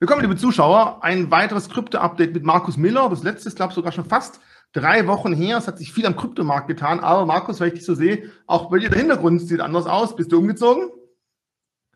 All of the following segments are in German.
Willkommen, liebe Zuschauer. Ein weiteres Krypto-Update mit Markus Miller. Das letzte ist, glaube ich, sogar schon fast drei Wochen her. Es hat sich viel am Kryptomarkt getan. Aber Markus, wenn ich dich so sehe, auch bei dir der Hintergrund sieht anders aus. Bist du umgezogen?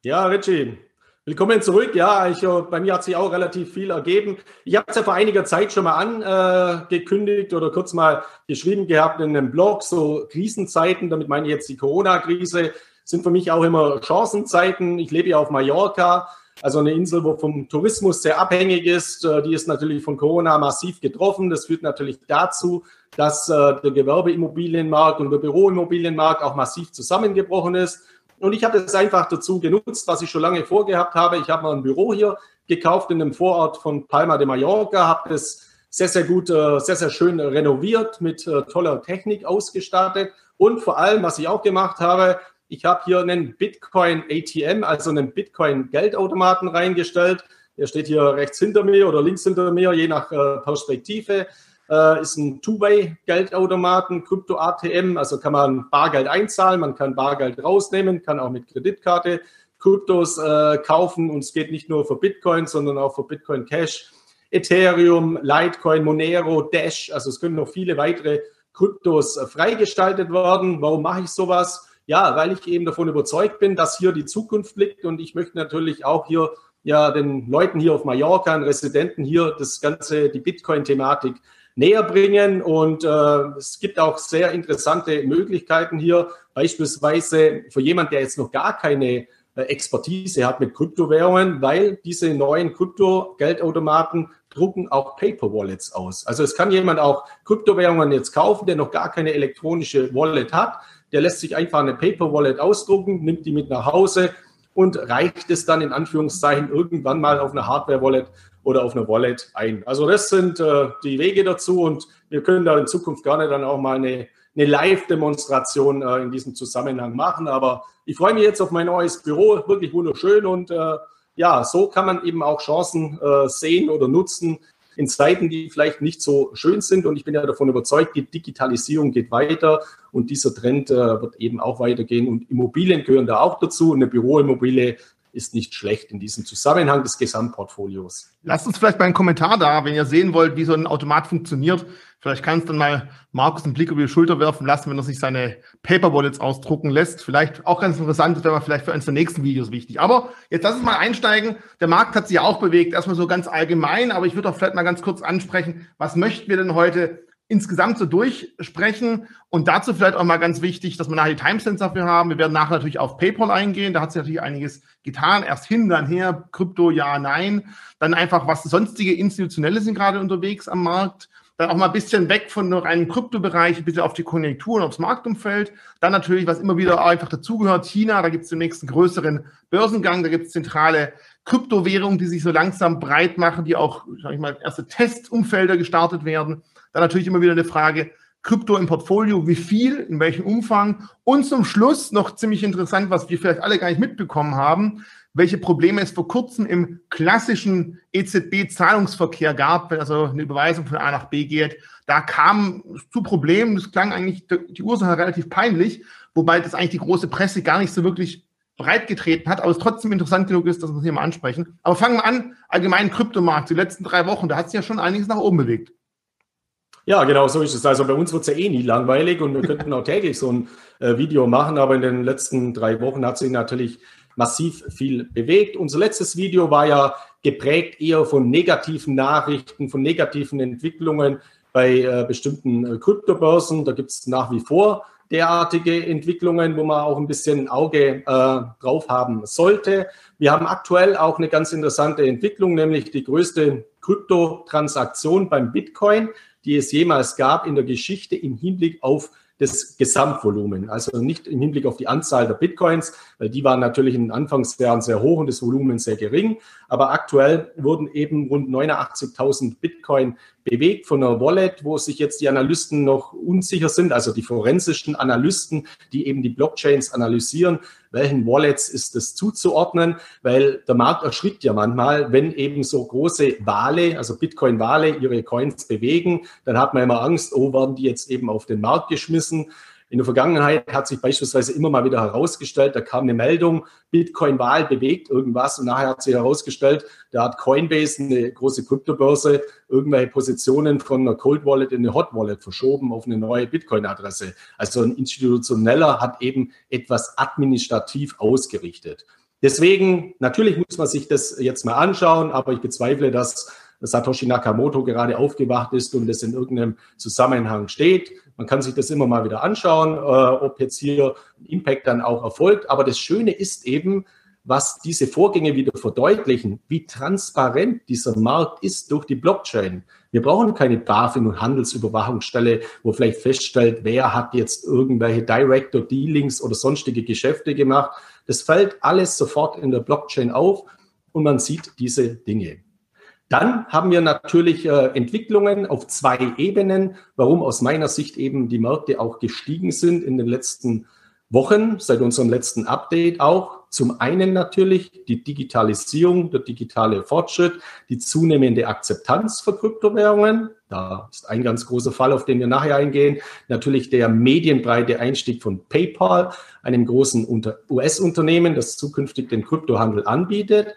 Ja, Richie. Willkommen zurück. Ja, ich, äh, bei mir hat sich auch relativ viel ergeben. Ich habe es ja vor einiger Zeit schon mal angekündigt oder kurz mal geschrieben gehabt in einem Blog, so Krisenzeiten, damit meine ich jetzt die Corona-Krise, sind für mich auch immer Chancenzeiten. Ich lebe ja auf Mallorca also eine Insel, wo vom Tourismus sehr abhängig ist, äh, die ist natürlich von Corona massiv getroffen. Das führt natürlich dazu, dass äh, der Gewerbeimmobilienmarkt und der Büroimmobilienmarkt auch massiv zusammengebrochen ist. Und ich habe es einfach dazu genutzt, was ich schon lange vorgehabt habe. Ich habe mal ein Büro hier gekauft in einem Vorort von Palma de Mallorca, habe es sehr, sehr gut, äh, sehr, sehr schön renoviert, mit toller Technik ausgestattet. Und vor allem, was ich auch gemacht habe, ich habe hier einen Bitcoin ATM, also einen Bitcoin Geldautomaten reingestellt. Der steht hier rechts hinter mir oder links hinter mir, je nach äh, Perspektive. Äh, ist ein Two-Way-Geldautomaten, Krypto-ATM, also kann man Bargeld einzahlen, man kann Bargeld rausnehmen, kann auch mit Kreditkarte Kryptos äh, kaufen und es geht nicht nur für Bitcoin, sondern auch für Bitcoin Cash, Ethereum, Litecoin, Monero, Dash, also es können noch viele weitere Kryptos äh, freigestaltet werden. Warum mache ich sowas? Ja, weil ich eben davon überzeugt bin, dass hier die Zukunft liegt. Und ich möchte natürlich auch hier ja den Leuten hier auf Mallorca, den Residenten hier das ganze, die Bitcoin-Thematik näher bringen. Und äh, es gibt auch sehr interessante Möglichkeiten hier, beispielsweise für jemand, der jetzt noch gar keine äh, Expertise hat mit Kryptowährungen, weil diese neuen Krypto-Geldautomaten drucken auch Paper Wallets aus. Also es kann jemand auch Kryptowährungen jetzt kaufen, der noch gar keine elektronische Wallet hat der lässt sich einfach eine Paper Wallet ausdrucken, nimmt die mit nach Hause und reicht es dann in Anführungszeichen irgendwann mal auf eine Hardware Wallet oder auf eine Wallet ein. Also das sind äh, die Wege dazu und wir können da in Zukunft gerne dann auch mal eine, eine Live-Demonstration äh, in diesem Zusammenhang machen. Aber ich freue mich jetzt auf mein neues Büro, wirklich wunderschön und äh, ja, so kann man eben auch Chancen äh, sehen oder nutzen, in Zeiten, die vielleicht nicht so schön sind. Und ich bin ja davon überzeugt, die Digitalisierung geht weiter und dieser Trend äh, wird eben auch weitergehen. Und Immobilien gehören da auch dazu. Und eine Büroimmobilie ist nicht schlecht in diesem Zusammenhang des Gesamtportfolios. Lasst uns vielleicht mal einen Kommentar da, wenn ihr sehen wollt, wie so ein Automat funktioniert. Vielleicht kannst du dann mal Markus einen Blick über die Schulter werfen lassen, wenn er sich seine Paper Wallets ausdrucken lässt. Vielleicht auch ganz interessant, das wäre mal vielleicht für eines der nächsten Videos wichtig. Aber jetzt lass uns mal einsteigen. Der Markt hat sich ja auch bewegt, erstmal so ganz allgemein, aber ich würde auch vielleicht mal ganz kurz ansprechen, was möchten wir denn heute insgesamt so durchsprechen und dazu vielleicht auch mal ganz wichtig, dass wir nachher die Timestamps dafür haben. Wir werden nachher natürlich auf PayPal eingehen. Da hat sich natürlich einiges getan. Erst hin, dann her, Krypto, ja, nein. Dann einfach, was sonstige Institutionelle sind gerade unterwegs am Markt dann auch mal ein bisschen weg von nur einem Kryptobereich, ein bisschen auf die Konjunktur und aufs Marktumfeld. Dann natürlich, was immer wieder einfach dazugehört, China, da gibt es demnächst einen größeren Börsengang, da gibt es zentrale Kryptowährungen, die sich so langsam breit machen, die auch, sag ich mal, erste Testumfelder gestartet werden. Dann natürlich immer wieder eine Frage, Krypto im Portfolio, wie viel, in welchem Umfang und zum Schluss noch ziemlich interessant, was wir vielleicht alle gar nicht mitbekommen haben, welche Probleme es vor kurzem im klassischen EZB-Zahlungsverkehr gab, wenn also eine Überweisung von A nach B geht. Da kam es zu Problemen. Das klang eigentlich die Ursache relativ peinlich, wobei das eigentlich die große Presse gar nicht so wirklich breitgetreten hat, aber es trotzdem interessant genug ist, dass wir es hier mal ansprechen. Aber fangen wir an, allgemein Kryptomarkt, die letzten drei Wochen, da hat sich ja schon einiges nach oben bewegt. Ja, genau, so ist es. Also bei uns wird es ja eh nie langweilig und wir könnten auch täglich so ein äh, Video machen, aber in den letzten drei Wochen hat sich natürlich massiv viel bewegt. Unser letztes Video war ja geprägt eher von negativen Nachrichten, von negativen Entwicklungen bei äh, bestimmten äh, Kryptobörsen. Da gibt es nach wie vor derartige Entwicklungen, wo man auch ein bisschen Auge äh, drauf haben sollte. Wir haben aktuell auch eine ganz interessante Entwicklung, nämlich die größte Kryptotransaktion beim Bitcoin, die es jemals gab in der Geschichte im Hinblick auf das Gesamtvolumen. Also nicht im Hinblick auf die Anzahl der Bitcoins, weil die waren natürlich in den Anfangsjahren sehr hoch und das Volumen sehr gering. Aber aktuell wurden eben rund 89.000 Bitcoin bewegt von einer Wallet, wo sich jetzt die Analysten noch unsicher sind, also die forensischen Analysten, die eben die Blockchains analysieren, welchen Wallets ist das zuzuordnen, weil der Markt erschrickt ja manchmal, wenn eben so große Wale, also Bitcoin-Wale, ihre Coins bewegen, dann hat man immer Angst, oh, werden die jetzt eben auf den Markt geschmissen. In der Vergangenheit hat sich beispielsweise immer mal wieder herausgestellt, da kam eine Meldung, Bitcoin-Wahl bewegt irgendwas und nachher hat sich herausgestellt, da hat Coinbase, eine große Kryptobörse, irgendwelche Positionen von einer Cold Wallet in eine Hot Wallet verschoben auf eine neue Bitcoin-Adresse. Also ein institutioneller hat eben etwas administrativ ausgerichtet. Deswegen, natürlich muss man sich das jetzt mal anschauen, aber ich bezweifle, dass Satoshi Nakamoto gerade aufgewacht ist und das in irgendeinem Zusammenhang steht. Man kann sich das immer mal wieder anschauen, äh, ob jetzt hier Impact dann auch erfolgt. Aber das Schöne ist eben, was diese Vorgänge wieder verdeutlichen, wie transparent dieser Markt ist durch die Blockchain. Wir brauchen keine BaFin und Handelsüberwachungsstelle, wo vielleicht feststellt, wer hat jetzt irgendwelche Director Dealings oder sonstige Geschäfte gemacht. Das fällt alles sofort in der Blockchain auf und man sieht diese Dinge. Dann haben wir natürlich äh, Entwicklungen auf zwei Ebenen, warum aus meiner Sicht eben die Märkte auch gestiegen sind in den letzten Wochen, seit unserem letzten Update auch. Zum einen natürlich die Digitalisierung, der digitale Fortschritt, die zunehmende Akzeptanz für Kryptowährungen. Da ist ein ganz großer Fall, auf den wir nachher eingehen. Natürlich der medienbreite Einstieg von PayPal, einem großen US-Unternehmen, das zukünftig den Kryptohandel anbietet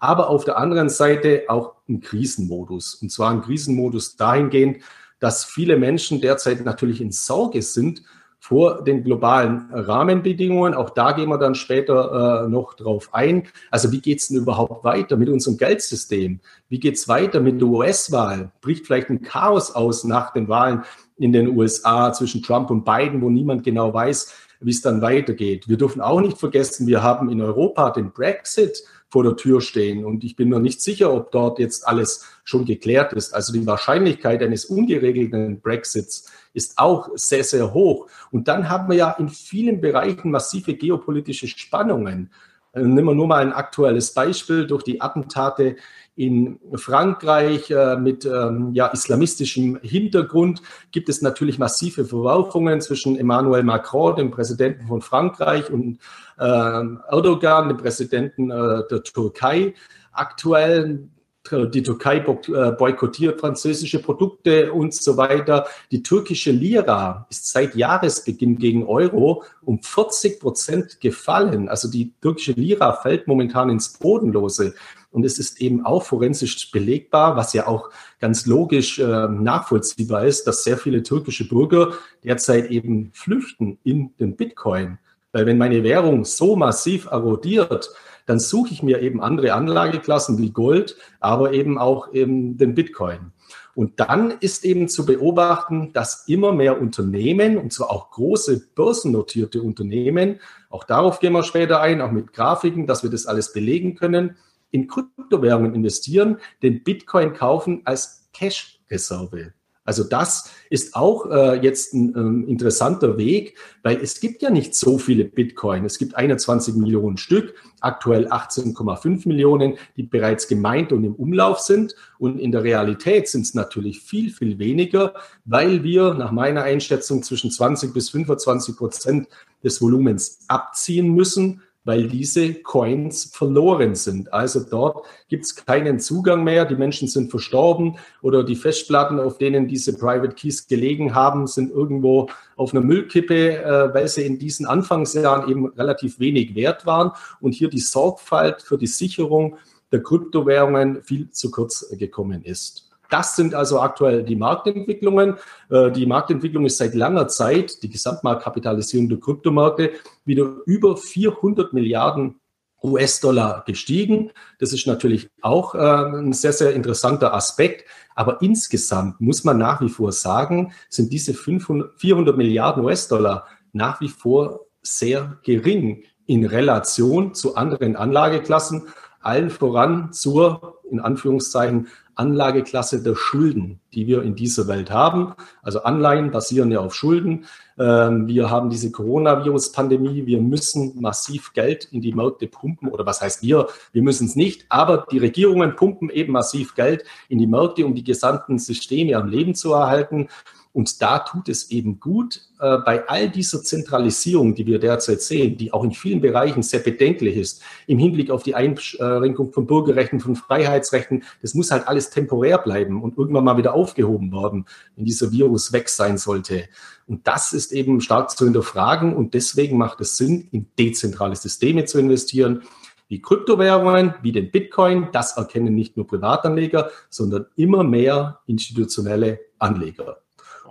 aber auf der anderen Seite auch ein Krisenmodus. Und zwar ein Krisenmodus dahingehend, dass viele Menschen derzeit natürlich in Sorge sind vor den globalen Rahmenbedingungen. Auch da gehen wir dann später äh, noch drauf ein. Also wie geht's denn überhaupt weiter mit unserem Geldsystem? Wie geht's weiter mit der US-Wahl? Bricht vielleicht ein Chaos aus nach den Wahlen in den USA zwischen Trump und Biden, wo niemand genau weiß, wie es dann weitergeht. Wir dürfen auch nicht vergessen, wir haben in Europa den Brexit vor der Tür stehen. Und ich bin mir nicht sicher, ob dort jetzt alles schon geklärt ist. Also die Wahrscheinlichkeit eines ungeregelten Brexits ist auch sehr, sehr hoch. Und dann haben wir ja in vielen Bereichen massive geopolitische Spannungen. Äh, nehmen wir nur mal ein aktuelles Beispiel. Durch die Attentate in Frankreich äh, mit ähm, ja, islamistischem Hintergrund gibt es natürlich massive Verwerfungen zwischen Emmanuel Macron, dem Präsidenten von Frankreich, und äh, Erdogan, dem Präsidenten äh, der Türkei. Aktuell die Türkei äh, boykottiert französische Produkte und so weiter. Die türkische Lira ist seit Jahresbeginn gegen Euro um 40 Prozent gefallen. Also die türkische Lira fällt momentan ins Bodenlose. Und es ist eben auch forensisch belegbar, was ja auch ganz logisch äh, nachvollziehbar ist, dass sehr viele türkische Bürger derzeit eben flüchten in den Bitcoin. Weil wenn meine Währung so massiv erodiert, dann suche ich mir eben andere Anlageklassen wie Gold, aber eben auch eben den Bitcoin. Und dann ist eben zu beobachten, dass immer mehr Unternehmen, und zwar auch große börsennotierte Unternehmen, auch darauf gehen wir später ein, auch mit Grafiken, dass wir das alles belegen können, in Kryptowährungen investieren, den Bitcoin kaufen als Cash-Reserve. Also das ist auch äh, jetzt ein ähm, interessanter Weg, weil es gibt ja nicht so viele Bitcoin. Es gibt 21 Millionen Stück, aktuell 18,5 Millionen, die bereits gemeint und im Umlauf sind. Und in der Realität sind es natürlich viel, viel weniger, weil wir nach meiner Einschätzung zwischen 20 bis 25 Prozent des Volumens abziehen müssen weil diese Coins verloren sind. Also dort gibt es keinen Zugang mehr, die Menschen sind verstorben oder die Festplatten, auf denen diese Private Keys gelegen haben, sind irgendwo auf einer Müllkippe, äh, weil sie in diesen Anfangsjahren eben relativ wenig wert waren und hier die Sorgfalt für die Sicherung der Kryptowährungen viel zu kurz gekommen ist. Das sind also aktuell die Marktentwicklungen. Äh, die Marktentwicklung ist seit langer Zeit, die Gesamtmarktkapitalisierung der Kryptomärkte, wieder über 400 Milliarden US-Dollar gestiegen. Das ist natürlich auch äh, ein sehr, sehr interessanter Aspekt. Aber insgesamt muss man nach wie vor sagen, sind diese 500, 400 Milliarden US-Dollar nach wie vor sehr gering in Relation zu anderen Anlageklassen, allen voran zur, in Anführungszeichen, Anlageklasse der Schulden, die wir in dieser Welt haben. Also Anleihen basieren ja auf Schulden. Ähm, wir haben diese Coronavirus-Pandemie. Wir müssen massiv Geld in die Märkte pumpen. Oder was heißt wir? Wir müssen es nicht. Aber die Regierungen pumpen eben massiv Geld in die Märkte, um die gesamten Systeme am Leben zu erhalten. Und da tut es eben gut, äh, bei all dieser Zentralisierung, die wir derzeit sehen, die auch in vielen Bereichen sehr bedenklich ist, im Hinblick auf die Einschränkung von Bürgerrechten, von Freiheitsrechten, das muss halt alles temporär bleiben und irgendwann mal wieder aufgehoben werden, wenn dieser Virus weg sein sollte. Und das ist eben stark zu hinterfragen und deswegen macht es Sinn, in dezentrale Systeme zu investieren wie Kryptowährungen, wie den Bitcoin. Das erkennen nicht nur Privatanleger, sondern immer mehr institutionelle Anleger.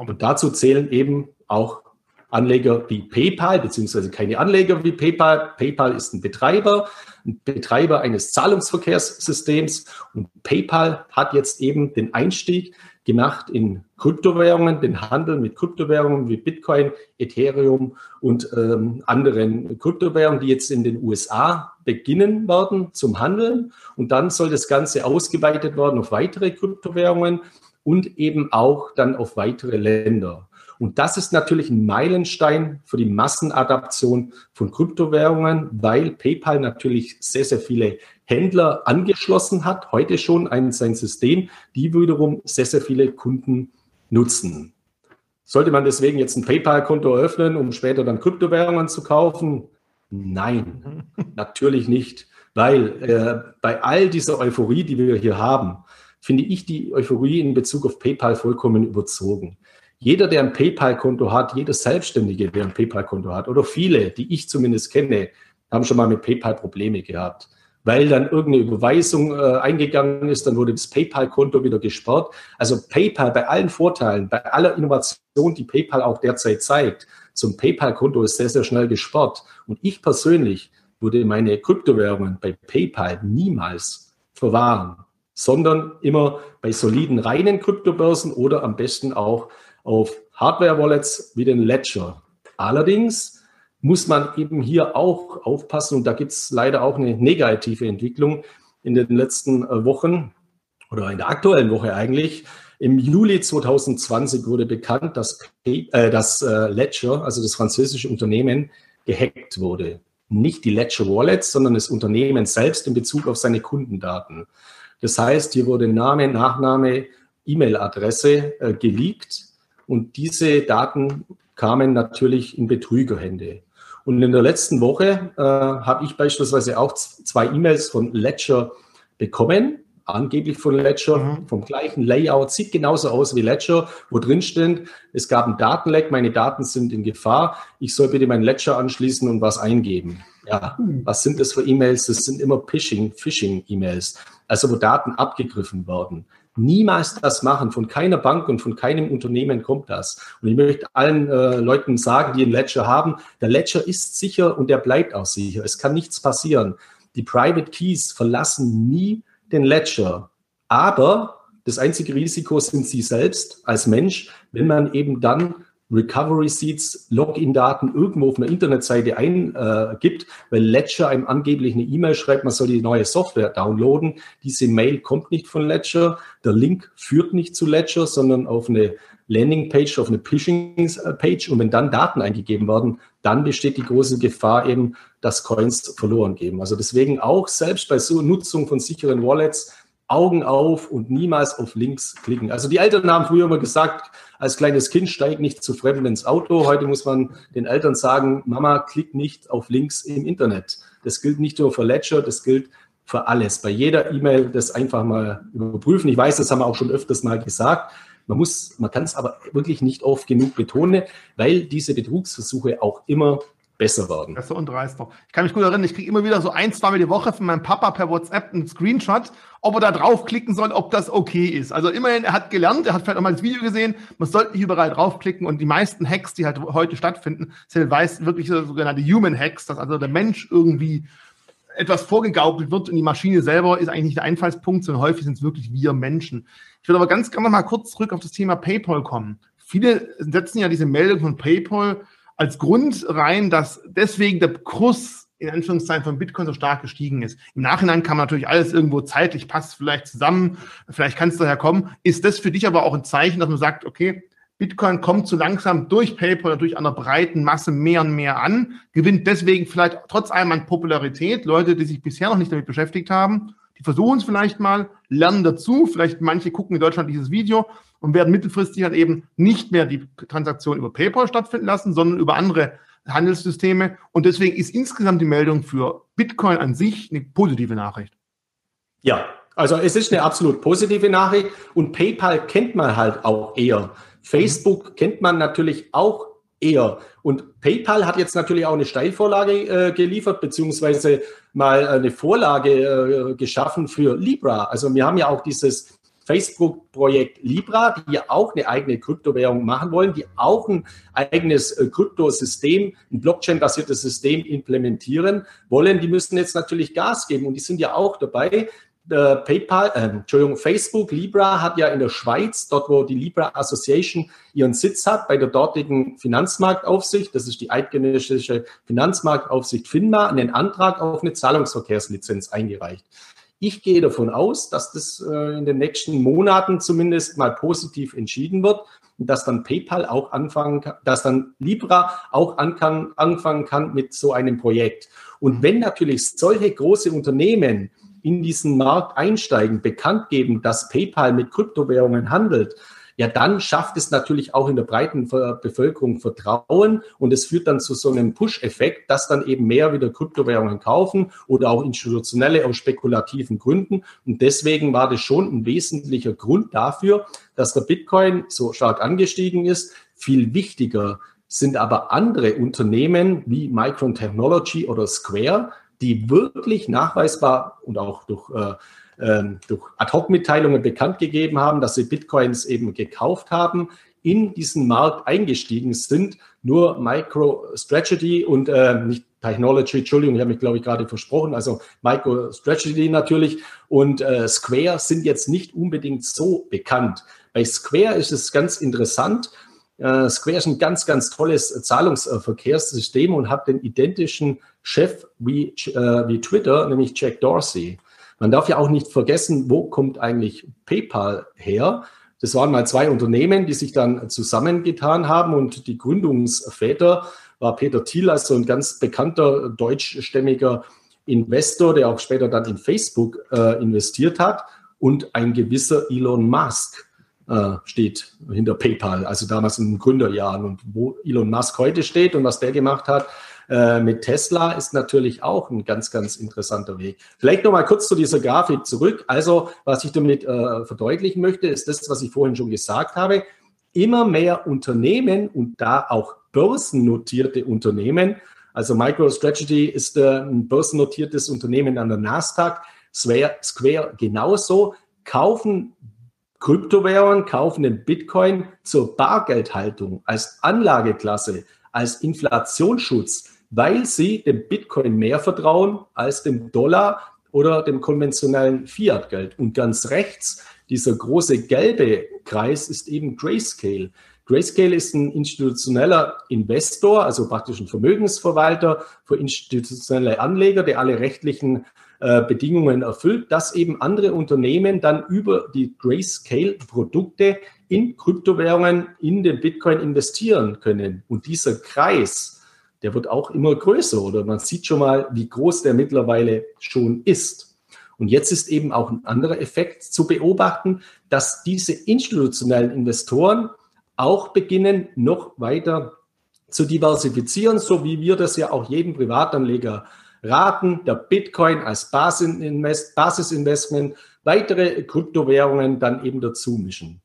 Und dazu zählen eben auch Anleger wie PayPal, beziehungsweise keine Anleger wie PayPal. PayPal ist ein Betreiber, ein Betreiber eines Zahlungsverkehrssystems und PayPal hat jetzt eben den Einstieg gemacht in Kryptowährungen, den Handel mit Kryptowährungen wie Bitcoin, Ethereum und ähm, anderen Kryptowährungen, die jetzt in den USA beginnen werden zum Handeln. Und dann soll das Ganze ausgeweitet werden auf weitere Kryptowährungen und eben auch dann auf weitere Länder. Und das ist natürlich ein Meilenstein für die Massenadaption von Kryptowährungen, weil PayPal natürlich sehr, sehr viele Händler angeschlossen hat, heute schon ein sein System, die wiederum sehr, sehr viele Kunden nutzen. Sollte man deswegen jetzt ein PayPal-Konto eröffnen, um später dann Kryptowährungen zu kaufen? Nein, natürlich nicht, weil äh, bei all dieser Euphorie, die wir hier haben, finde ich die Euphorie in Bezug auf PayPal vollkommen überzogen. Jeder, der ein PayPal-Konto hat, jeder Selbstständige, der ein PayPal-Konto hat, oder viele, die ich zumindest kenne, haben schon mal mit PayPal Probleme gehabt weil dann irgendeine Überweisung äh, eingegangen ist, dann wurde das PayPal-Konto wieder gesperrt. Also PayPal bei allen Vorteilen, bei aller Innovation, die PayPal auch derzeit zeigt, zum PayPal-Konto ist sehr, sehr schnell gesperrt. Und ich persönlich würde meine Kryptowährungen bei PayPal niemals verwahren, sondern immer bei soliden reinen Kryptobörsen oder am besten auch auf Hardware-Wallets wie den Ledger. Allerdings muss man eben hier auch aufpassen. Und da gibt es leider auch eine negative Entwicklung in den letzten äh, Wochen oder in der aktuellen Woche eigentlich. Im Juli 2020 wurde bekannt, dass, äh, dass äh, Ledger, also das französische Unternehmen, gehackt wurde. Nicht die Ledger Wallets, sondern das Unternehmen selbst in Bezug auf seine Kundendaten. Das heißt, hier wurde Name, Nachname, E-Mail-Adresse äh, geleakt und diese Daten kamen natürlich in Betrügerhände. Und in der letzten Woche äh, habe ich beispielsweise auch zwei E-Mails von Ledger bekommen, angeblich von Ledger, mhm. vom gleichen Layout, sieht genauso aus wie Ledger, wo drin steht, es gab ein Datenleck, meine Daten sind in Gefahr, ich soll bitte mein Ledger anschließen und was eingeben. Ja, mhm. was sind das für E-Mails? Das sind immer Phishing, Phishing-E-Mails, also wo Daten abgegriffen werden niemals das machen. Von keiner Bank und von keinem Unternehmen kommt das. Und ich möchte allen äh, Leuten sagen, die einen Ledger haben, der Ledger ist sicher und der bleibt auch sicher. Es kann nichts passieren. Die Private Keys verlassen nie den Ledger. Aber das einzige Risiko sind Sie selbst als Mensch, wenn man eben dann Recovery Seeds, Login-Daten irgendwo auf einer Internetseite eingibt, weil Ledger einem angeblich eine E-Mail schreibt, man soll die neue Software downloaden. Diese Mail kommt nicht von Ledger. Der Link führt nicht zu Ledger, sondern auf eine Landingpage, auf eine Phishing-Page. Und wenn dann Daten eingegeben werden, dann besteht die große Gefahr eben, dass Coins verloren gehen. Also deswegen auch selbst bei so Nutzung von sicheren Wallets Augen auf und niemals auf Links klicken. Also die Eltern haben früher immer gesagt, als kleines Kind steig nicht zu Fremden ins Auto. Heute muss man den Eltern sagen, Mama, klick nicht auf Links im Internet. Das gilt nicht nur für Ledger, das gilt für alles. Bei jeder E-Mail das einfach mal überprüfen. Ich weiß, das haben wir auch schon öfters mal gesagt. Man muss, man kann es aber wirklich nicht oft genug betonen, weil diese Betrugsversuche auch immer besser werden. Besser und dreister. Ich kann mich gut erinnern, ich kriege immer wieder so ein, zwei Mal die Woche von meinem Papa per WhatsApp einen Screenshot, ob er da draufklicken soll, ob das okay ist. Also immerhin, er hat gelernt, er hat vielleicht auch mal das Video gesehen, man sollte nicht überall draufklicken und die meisten Hacks, die halt heute stattfinden, sind weiß wirklich sogenannte Human Hacks, dass also der Mensch irgendwie etwas vorgegaukelt wird und die Maschine selber ist eigentlich nicht der Einfallspunkt, sondern häufig sind es wirklich wir Menschen. Ich würde aber ganz gerne mal kurz zurück auf das Thema PayPal kommen. Viele setzen ja diese Meldung von PayPal als Grund rein, dass deswegen der Kurs in Anführungszeichen von Bitcoin so stark gestiegen ist. Im Nachhinein kann man natürlich alles irgendwo zeitlich passt vielleicht zusammen, vielleicht kann es daher kommen. Ist das für dich aber auch ein Zeichen, dass man sagt, okay, Bitcoin kommt so langsam durch PayPal durch einer breiten Masse mehr und mehr an, gewinnt deswegen vielleicht trotz allem an Popularität. Leute, die sich bisher noch nicht damit beschäftigt haben, die versuchen es vielleicht mal, lernen dazu. Vielleicht manche gucken in Deutschland dieses Video und werden mittelfristig dann eben nicht mehr die Transaktion über PayPal stattfinden lassen, sondern über andere Handelssysteme. Und deswegen ist insgesamt die Meldung für Bitcoin an sich eine positive Nachricht. Ja, also es ist eine absolut positive Nachricht und PayPal kennt man halt auch eher. Facebook kennt man natürlich auch eher. Und PayPal hat jetzt natürlich auch eine Steilvorlage äh, geliefert, beziehungsweise mal eine Vorlage äh, geschaffen für Libra. Also wir haben ja auch dieses Facebook-Projekt Libra, die ja auch eine eigene Kryptowährung machen wollen, die auch ein eigenes äh, Kryptosystem, ein Blockchain-basiertes System implementieren wollen. Die müssen jetzt natürlich Gas geben und die sind ja auch dabei. Äh, PayPal, äh, Entschuldigung, Facebook, Libra hat ja in der Schweiz, dort wo die Libra Association ihren Sitz hat, bei der dortigen Finanzmarktaufsicht, das ist die eidgenössische Finanzmarktaufsicht FINMA, einen Antrag auf eine Zahlungsverkehrslizenz eingereicht. Ich gehe davon aus, dass das äh, in den nächsten Monaten zumindest mal positiv entschieden wird und dass dann PayPal auch anfangen kann, dass dann Libra auch an anfangen kann mit so einem Projekt. Und wenn natürlich solche große Unternehmen in diesen Markt einsteigen, bekannt geben, dass PayPal mit Kryptowährungen handelt, ja, dann schafft es natürlich auch in der breiten Bevölkerung Vertrauen und es führt dann zu so einem Push-Effekt, dass dann eben mehr wieder Kryptowährungen kaufen oder auch Institutionelle aus spekulativen Gründen. Und deswegen war das schon ein wesentlicher Grund dafür, dass der Bitcoin so stark angestiegen ist. Viel wichtiger sind aber andere Unternehmen wie Micron Technology oder Square, die wirklich nachweisbar und auch durch äh, ähm, durch Ad-Hoc-Mitteilungen bekannt gegeben haben, dass sie Bitcoins eben gekauft haben, in diesen Markt eingestiegen sind. Nur MicroStrategy und äh, nicht Technology, Entschuldigung, ich habe mich, glaube ich, gerade versprochen, also MicroStrategy natürlich und äh, Square sind jetzt nicht unbedingt so bekannt. Bei Square ist es ganz interessant. Äh, Square ist ein ganz, ganz tolles Zahlungsverkehrssystem und hat den identischen Chef wie, äh, wie Twitter, nämlich Jack Dorsey. Man darf ja auch nicht vergessen, wo kommt eigentlich PayPal her? Das waren mal zwei Unternehmen, die sich dann zusammengetan haben und die Gründungsväter war Peter Thiel, also ein ganz bekannter deutschstämmiger Investor, der auch später dann in Facebook äh, investiert hat und ein gewisser Elon Musk äh, steht hinter PayPal, also damals in den Gründerjahren und wo Elon Musk heute steht und was der gemacht hat, äh, mit Tesla ist natürlich auch ein ganz, ganz interessanter Weg. Vielleicht noch mal kurz zu dieser Grafik zurück. Also, was ich damit äh, verdeutlichen möchte, ist das, was ich vorhin schon gesagt habe. Immer mehr Unternehmen und da auch börsennotierte Unternehmen, also MicroStrategy ist äh, ein börsennotiertes Unternehmen an der Nasdaq, Square, Square genauso, kaufen Kryptowährungen, kaufen den Bitcoin zur Bargeldhaltung als Anlageklasse, als Inflationsschutz weil sie dem Bitcoin mehr vertrauen als dem Dollar oder dem konventionellen Fiat-Geld. Und ganz rechts, dieser große gelbe Kreis ist eben Grayscale. Grayscale ist ein institutioneller Investor, also praktisch ein Vermögensverwalter für institutionelle Anleger, der alle rechtlichen äh, Bedingungen erfüllt, dass eben andere Unternehmen dann über die Grayscale-Produkte in Kryptowährungen in den Bitcoin investieren können. Und dieser Kreis, der wird auch immer größer oder man sieht schon mal, wie groß der mittlerweile schon ist. Und jetzt ist eben auch ein anderer Effekt zu beobachten, dass diese institutionellen Investoren auch beginnen, noch weiter zu diversifizieren, so wie wir das ja auch jedem Privatanleger raten, der Bitcoin als Basisinvestment, weitere Kryptowährungen dann eben dazu mischen.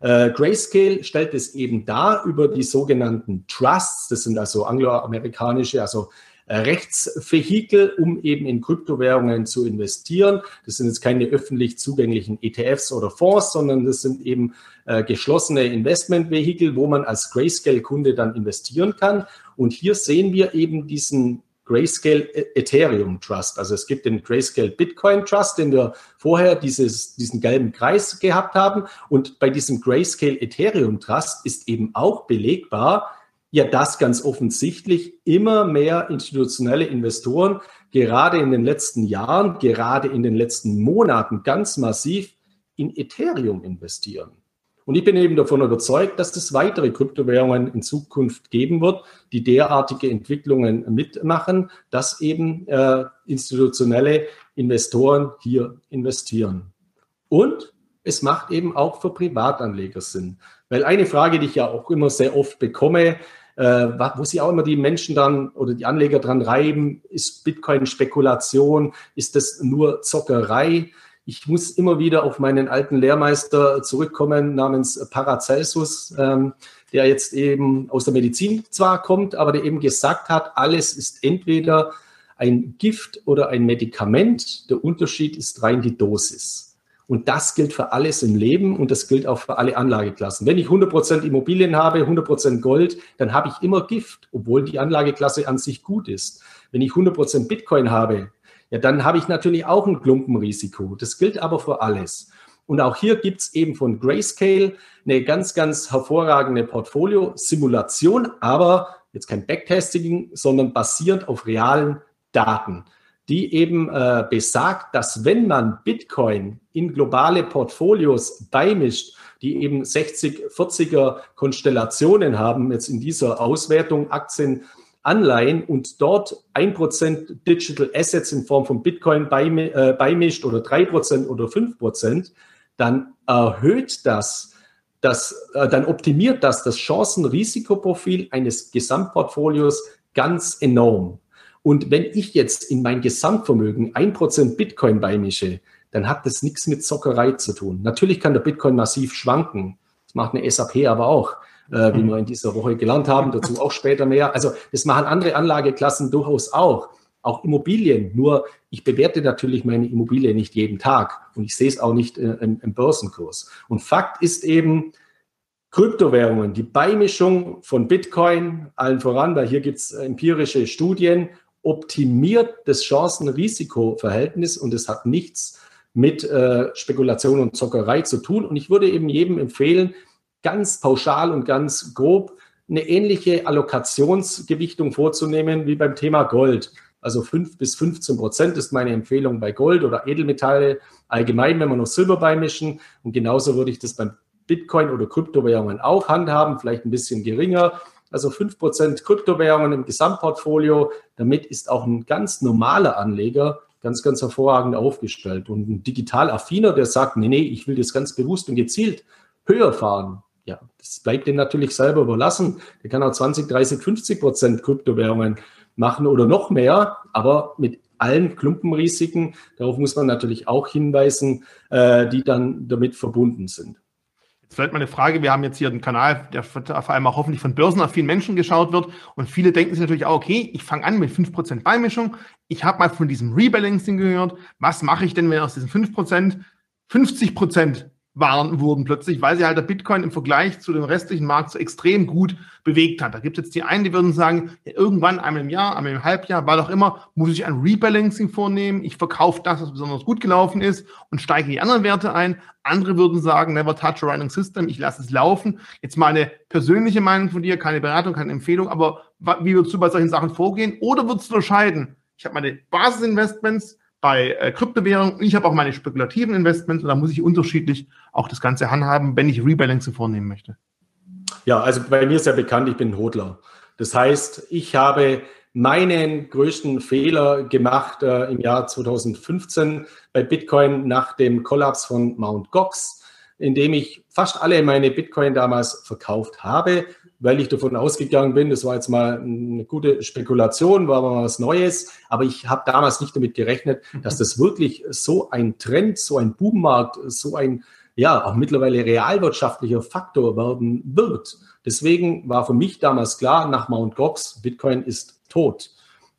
Äh, Grayscale stellt es eben dar über die sogenannten Trusts, das sind also angloamerikanische, also äh, Rechtsvehikel, um eben in Kryptowährungen zu investieren. Das sind jetzt keine öffentlich zugänglichen ETFs oder Fonds, sondern das sind eben äh, geschlossene Investmentvehikel, wo man als Grayscale-Kunde dann investieren kann. Und hier sehen wir eben diesen Grayscale e- Ethereum Trust. Also es gibt den Grayscale Bitcoin Trust, den wir vorher dieses, diesen gelben Kreis gehabt haben. Und bei diesem Grayscale Ethereum Trust ist eben auch belegbar, ja, dass ganz offensichtlich immer mehr institutionelle Investoren gerade in den letzten Jahren, gerade in den letzten Monaten ganz massiv in Ethereum investieren. Und ich bin eben davon überzeugt, dass es weitere Kryptowährungen in Zukunft geben wird, die derartige Entwicklungen mitmachen, dass eben äh, institutionelle Investoren hier investieren. Und es macht eben auch für Privatanleger Sinn. Weil eine Frage, die ich ja auch immer sehr oft bekomme, äh, wo sich auch immer die Menschen dann oder die Anleger dran reiben, ist Bitcoin Spekulation, ist das nur Zockerei? Ich muss immer wieder auf meinen alten Lehrmeister zurückkommen namens Paracelsus, ähm, der jetzt eben aus der Medizin zwar kommt, aber der eben gesagt hat, alles ist entweder ein Gift oder ein Medikament. Der Unterschied ist rein die Dosis. Und das gilt für alles im Leben und das gilt auch für alle Anlageklassen. Wenn ich 100% Immobilien habe, 100% Gold, dann habe ich immer Gift, obwohl die Anlageklasse an sich gut ist. Wenn ich 100% Bitcoin habe, ja, dann habe ich natürlich auch ein Klumpenrisiko. Das gilt aber für alles. Und auch hier gibt es eben von Grayscale eine ganz, ganz hervorragende Portfolio-Simulation, aber jetzt kein Backtesting, sondern basierend auf realen Daten die eben äh, besagt, dass wenn man Bitcoin in globale Portfolios beimischt, die eben 60, 40er Konstellationen haben, jetzt in dieser Auswertung Aktien, Anleihen und dort ein Prozent Digital Assets in Form von Bitcoin äh, beimischt oder drei Prozent oder fünf Prozent, dann erhöht das, das äh, dann optimiert das das Chancen-Risikoprofil eines Gesamtportfolios ganz enorm. Und wenn ich jetzt in mein Gesamtvermögen ein Prozent Bitcoin beimische, dann hat das nichts mit Zockerei zu tun. Natürlich kann der Bitcoin massiv schwanken. Das macht eine SAP aber auch, äh, wie mhm. wir in dieser Woche gelernt haben, dazu auch später mehr. Also das machen andere Anlageklassen durchaus auch. Auch Immobilien. Nur ich bewerte natürlich meine Immobilie nicht jeden Tag und ich sehe es auch nicht äh, im, im Börsenkurs. Und Fakt ist eben, Kryptowährungen, die Beimischung von Bitcoin, allen voran, weil hier gibt es empirische Studien optimiert das Chancen-Risiko-Verhältnis und es hat nichts mit äh, Spekulation und Zockerei zu tun. Und ich würde eben jedem empfehlen, ganz pauschal und ganz grob eine ähnliche Allokationsgewichtung vorzunehmen wie beim Thema Gold. Also 5 bis 15 Prozent ist meine Empfehlung bei Gold oder Edelmetalle allgemein, wenn wir noch Silber beimischen. Und genauso würde ich das beim Bitcoin oder Kryptowährungen auch handhaben, vielleicht ein bisschen geringer also 5% Kryptowährungen im Gesamtportfolio. Damit ist auch ein ganz normaler Anleger ganz, ganz hervorragend aufgestellt. Und ein digital affiner, der sagt, nee, nee, ich will das ganz bewusst und gezielt höher fahren. Ja, das bleibt dem natürlich selber überlassen. Der kann auch 20, 30, 50 Prozent Kryptowährungen machen oder noch mehr, aber mit allen Klumpenrisiken, darauf muss man natürlich auch hinweisen, äh, die dann damit verbunden sind. Jetzt vielleicht mal eine Frage. Wir haben jetzt hier einen Kanal, der vor allem auch hoffentlich von börsenaffinen Menschen geschaut wird. Und viele denken sich natürlich auch, okay, ich fange an mit 5% Beimischung. Ich habe mal von diesem Rebalancing gehört. Was mache ich denn, wenn aus diesen 5% 50% waren, wurden plötzlich, weil sie halt der Bitcoin im Vergleich zu dem restlichen Markt so extrem gut bewegt hat. Da gibt es jetzt die einen, die würden sagen, ja, irgendwann einmal im Jahr, einmal im Halbjahr, war doch immer, muss ich ein Rebalancing vornehmen, ich verkaufe das, was besonders gut gelaufen ist und steige die anderen Werte ein. Andere würden sagen, never touch a running system, ich lasse es laufen. Jetzt mal eine persönliche Meinung von dir, keine Beratung, keine Empfehlung, aber wie würdest du bei solchen Sachen vorgehen? Oder würdest du unterscheiden? Ich habe meine Basisinvestments, bei äh, Kryptowährungen. Ich habe auch meine spekulativen Investments und da muss ich unterschiedlich auch das Ganze handhaben, wenn ich Rebalancing vornehmen möchte. Ja, also bei mir ist ja bekannt, ich bin ein Hodler. Das heißt, ich habe meinen größten Fehler gemacht äh, im Jahr 2015 bei Bitcoin nach dem Kollaps von Mt. Gox, indem ich fast alle meine Bitcoin damals verkauft habe, weil ich davon ausgegangen bin, das war jetzt mal eine gute Spekulation, war mal was Neues, aber ich habe damals nicht damit gerechnet, dass das wirklich so ein Trend, so ein Boommarkt, so ein ja auch mittlerweile realwirtschaftlicher Faktor werden wird. Deswegen war für mich damals klar, nach Mt. Gox, Bitcoin ist tot.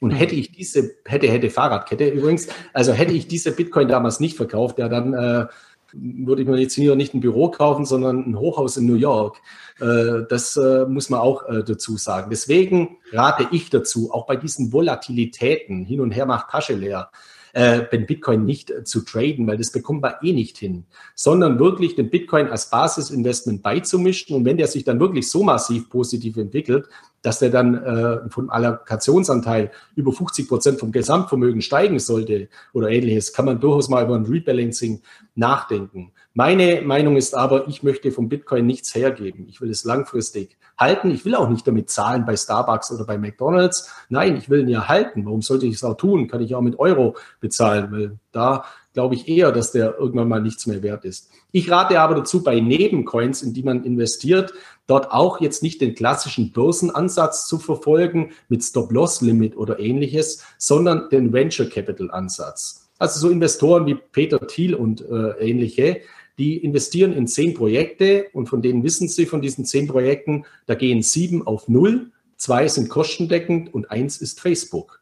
Und hätte ich diese, hätte, hätte Fahrradkette übrigens, also hätte ich diese Bitcoin damals nicht verkauft, ja, dann äh, würde ich mir jetzt hier nicht ein Büro kaufen, sondern ein Hochhaus in New York. Äh, das äh, muss man auch äh, dazu sagen. Deswegen rate ich dazu, auch bei diesen Volatilitäten, hin und her macht Tasche leer, den Bitcoin nicht zu traden, weil das bekommt man eh nicht hin, sondern wirklich den Bitcoin als Basisinvestment beizumischen. Und wenn der sich dann wirklich so massiv positiv entwickelt, dass der dann äh, vom Allokationsanteil über 50 Prozent vom Gesamtvermögen steigen sollte oder ähnliches, kann man durchaus mal über ein Rebalancing nachdenken. Meine Meinung ist aber, ich möchte vom Bitcoin nichts hergeben. Ich will es langfristig halten. Ich will auch nicht damit zahlen bei Starbucks oder bei McDonald's. Nein, ich will ihn ja halten. Warum sollte ich es auch tun? Kann ich auch mit Euro bezahlen, weil da glaube ich eher, dass der irgendwann mal nichts mehr wert ist. Ich rate aber dazu, bei Nebencoins, in die man investiert, dort auch jetzt nicht den klassischen Börsenansatz zu verfolgen mit Stop-Loss-Limit oder ähnliches, sondern den Venture Capital-Ansatz. Also so Investoren wie Peter Thiel und äh, ähnliche, die investieren in zehn Projekte und von denen wissen sie von diesen zehn Projekten, da gehen sieben auf null, zwei sind kostendeckend und eins ist Facebook.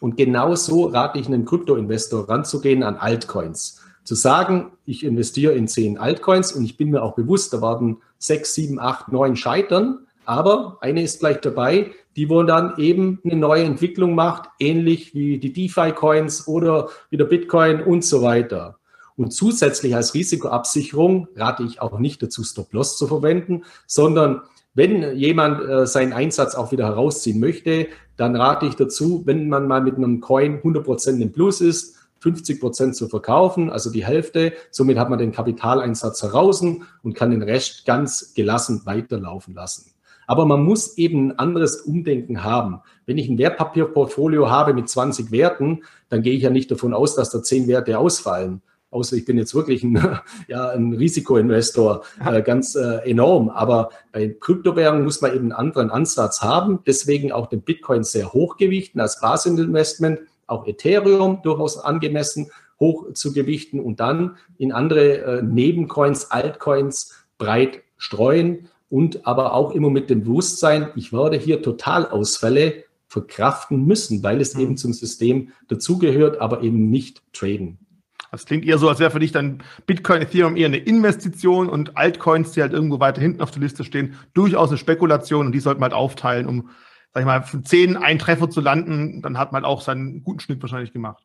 Und genau so rate ich einem Krypto-Investor ranzugehen an Altcoins. Zu sagen, ich investiere in zehn Altcoins und ich bin mir auch bewusst, da werden sechs, sieben, acht, neun scheitern. Aber eine ist gleich dabei, die wo dann eben eine neue Entwicklung macht, ähnlich wie die DeFi-Coins oder wie der Bitcoin und so weiter. Und zusätzlich als Risikoabsicherung rate ich auch nicht dazu, Stop-Loss zu verwenden, sondern wenn jemand äh, seinen Einsatz auch wieder herausziehen möchte, dann rate ich dazu, wenn man mal mit einem Coin 100% im Plus ist, 50% zu verkaufen, also die Hälfte. Somit hat man den Kapitaleinsatz heraus und kann den Rest ganz gelassen weiterlaufen lassen. Aber man muss eben ein anderes Umdenken haben. Wenn ich ein Wertpapierportfolio habe mit 20 Werten, dann gehe ich ja nicht davon aus, dass da 10 Werte ausfallen, außer ich bin jetzt wirklich ein, ja, ein Risikoinvestor, äh, ganz äh, enorm. Aber bei Kryptowährungen muss man eben einen anderen Ansatz haben. Deswegen auch den Bitcoin sehr hochgewichten als Basisinvestment, auch Ethereum durchaus angemessen hoch zu gewichten und dann in andere äh, Nebencoins, Altcoins breit streuen und aber auch immer mit dem Bewusstsein, ich werde hier Totalausfälle verkraften müssen, weil es mhm. eben zum System dazugehört, aber eben nicht traden. Das klingt eher so, als wäre für dich dann Bitcoin, Ethereum eher eine Investition und Altcoins, die halt irgendwo weiter hinten auf der Liste stehen, durchaus eine Spekulation und die sollte man halt aufteilen, um, sag ich mal, von zehn einen Treffer zu landen, dann hat man halt auch seinen guten Schnitt wahrscheinlich gemacht.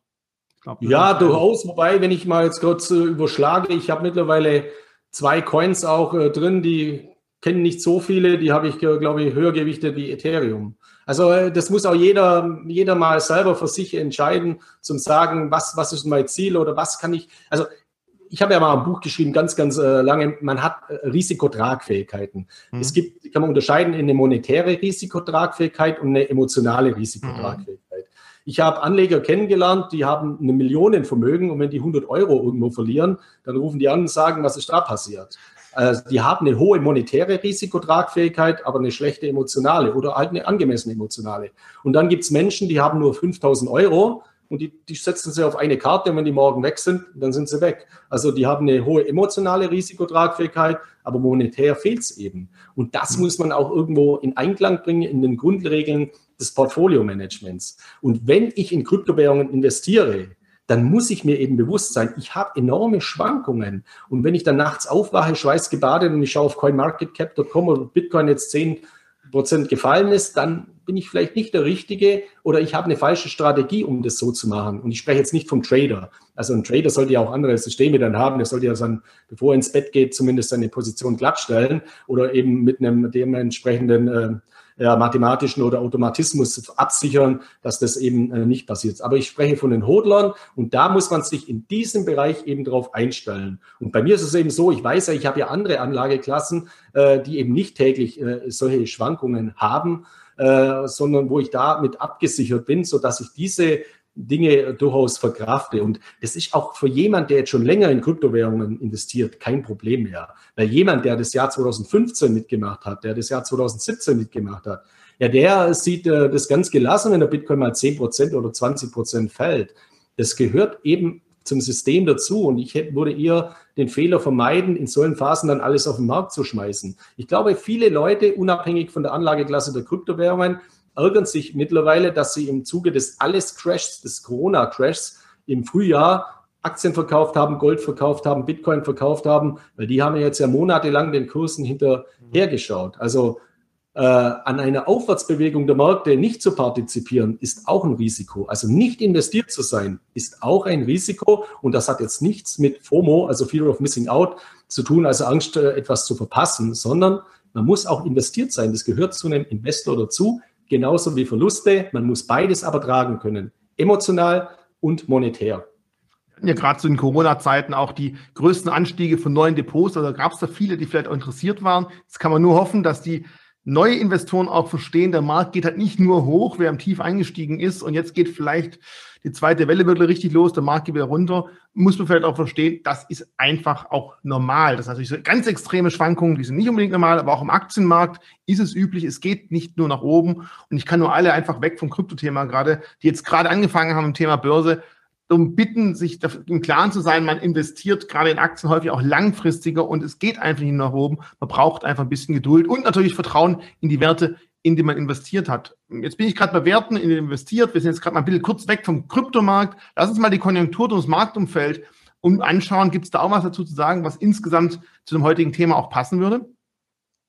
Glaub, ja, durchaus. Wobei, wenn ich mal jetzt kurz äh, überschlage, ich habe mittlerweile zwei Coins auch äh, drin, die kennen nicht so viele, die habe ich, glaube ich, höher gewichtet wie Ethereum. Also äh, das muss auch jeder, jeder mal selber für sich entscheiden, zum sagen, was, was ist mein Ziel oder was kann ich. Also ich habe ja mal ein Buch geschrieben, ganz, ganz äh, lange, man hat äh, Risikotragfähigkeiten. Mhm. Es gibt, kann man unterscheiden in eine monetäre Risikotragfähigkeit und eine emotionale Risikotragfähigkeit. Mhm. Ich habe Anleger kennengelernt, die haben eine Millionenvermögen und wenn die 100 Euro irgendwo verlieren, dann rufen die an und sagen, was ist da passiert. Also die haben eine hohe monetäre Risikotragfähigkeit, aber eine schlechte emotionale oder halt eine angemessene emotionale. Und dann gibt es Menschen, die haben nur 5000 Euro und die, die setzen sie auf eine Karte und wenn die morgen weg sind, dann sind sie weg. Also die haben eine hohe emotionale Risikotragfähigkeit, aber monetär fehlt es eben. Und das muss man auch irgendwo in Einklang bringen in den Grundregeln des Portfolio-Managements. Und wenn ich in Kryptowährungen investiere, dann muss ich mir eben bewusst sein, ich habe enorme Schwankungen. Und wenn ich dann nachts aufwache, schweißgebadet und ich schaue auf coinmarketcap.com und Bitcoin jetzt 10% gefallen ist, dann bin ich vielleicht nicht der Richtige oder ich habe eine falsche Strategie, um das so zu machen. Und ich spreche jetzt nicht vom Trader. Also ein Trader sollte ja auch andere Systeme dann haben. Der sollte ja sein, bevor er ins Bett geht, zumindest seine Position glattstellen oder eben mit einem dementsprechenden äh, ja, mathematischen oder Automatismus absichern, dass das eben äh, nicht passiert. Aber ich spreche von den Hodlern und da muss man sich in diesem Bereich eben darauf einstellen. Und bei mir ist es eben so, ich weiß ja, ich habe ja andere Anlageklassen, äh, die eben nicht täglich äh, solche Schwankungen haben, äh, sondern wo ich damit abgesichert bin, so dass ich diese Dinge durchaus verkrafte. Und das ist auch für jemand, der jetzt schon länger in Kryptowährungen investiert, kein Problem mehr. Weil jemand, der das Jahr 2015 mitgemacht hat, der das Jahr 2017 mitgemacht hat, ja, der sieht äh, das ganz gelassen, wenn der Bitcoin mal 10% oder 20% fällt. Das gehört eben zum System dazu. Und ich hätte, würde eher den Fehler vermeiden, in solchen Phasen dann alles auf den Markt zu schmeißen. Ich glaube, viele Leute, unabhängig von der Anlageklasse der Kryptowährungen, ärgern sich mittlerweile, dass sie im Zuge des Alles-Crashs, des Corona-Crashs im Frühjahr Aktien verkauft haben, Gold verkauft haben, Bitcoin verkauft haben, weil die haben ja jetzt ja monatelang den Kursen hinterhergeschaut. Also äh, an einer Aufwärtsbewegung der Märkte nicht zu partizipieren, ist auch ein Risiko. Also nicht investiert zu sein, ist auch ein Risiko. Und das hat jetzt nichts mit FOMO, also Fear of Missing Out, zu tun, also Angst, äh, etwas zu verpassen, sondern man muss auch investiert sein. Das gehört zu einem Investor dazu genauso wie Verluste. Man muss beides aber tragen können, emotional und monetär. Ja, gerade zu den Corona-Zeiten auch die größten Anstiege von neuen Depots. Also gab es da viele, die vielleicht auch interessiert waren. Jetzt kann man nur hoffen, dass die neue Investoren auch verstehen, der Markt geht halt nicht nur hoch, wer am Tief eingestiegen ist und jetzt geht vielleicht die zweite Welle wirklich richtig los, der Markt geht wieder runter, muss man vielleicht auch verstehen, das ist einfach auch normal. Das heißt, diese ganz extreme Schwankungen, die sind nicht unbedingt normal, aber auch im Aktienmarkt ist es üblich, es geht nicht nur nach oben und ich kann nur alle einfach weg vom Kryptothema gerade, die jetzt gerade angefangen haben im Thema Börse, um bitten, sich im Klaren zu sein, man investiert gerade in Aktien häufig auch langfristiger und es geht einfach nicht nach oben. Man braucht einfach ein bisschen Geduld und natürlich Vertrauen in die Werte, in die man investiert hat. Jetzt bin ich gerade bei Werten in investiert. Wir sind jetzt gerade mal ein bisschen kurz weg vom Kryptomarkt. Lass uns mal die Konjunktur und das Marktumfeld und anschauen. Gibt es da auch was dazu zu sagen, was insgesamt zu dem heutigen Thema auch passen würde?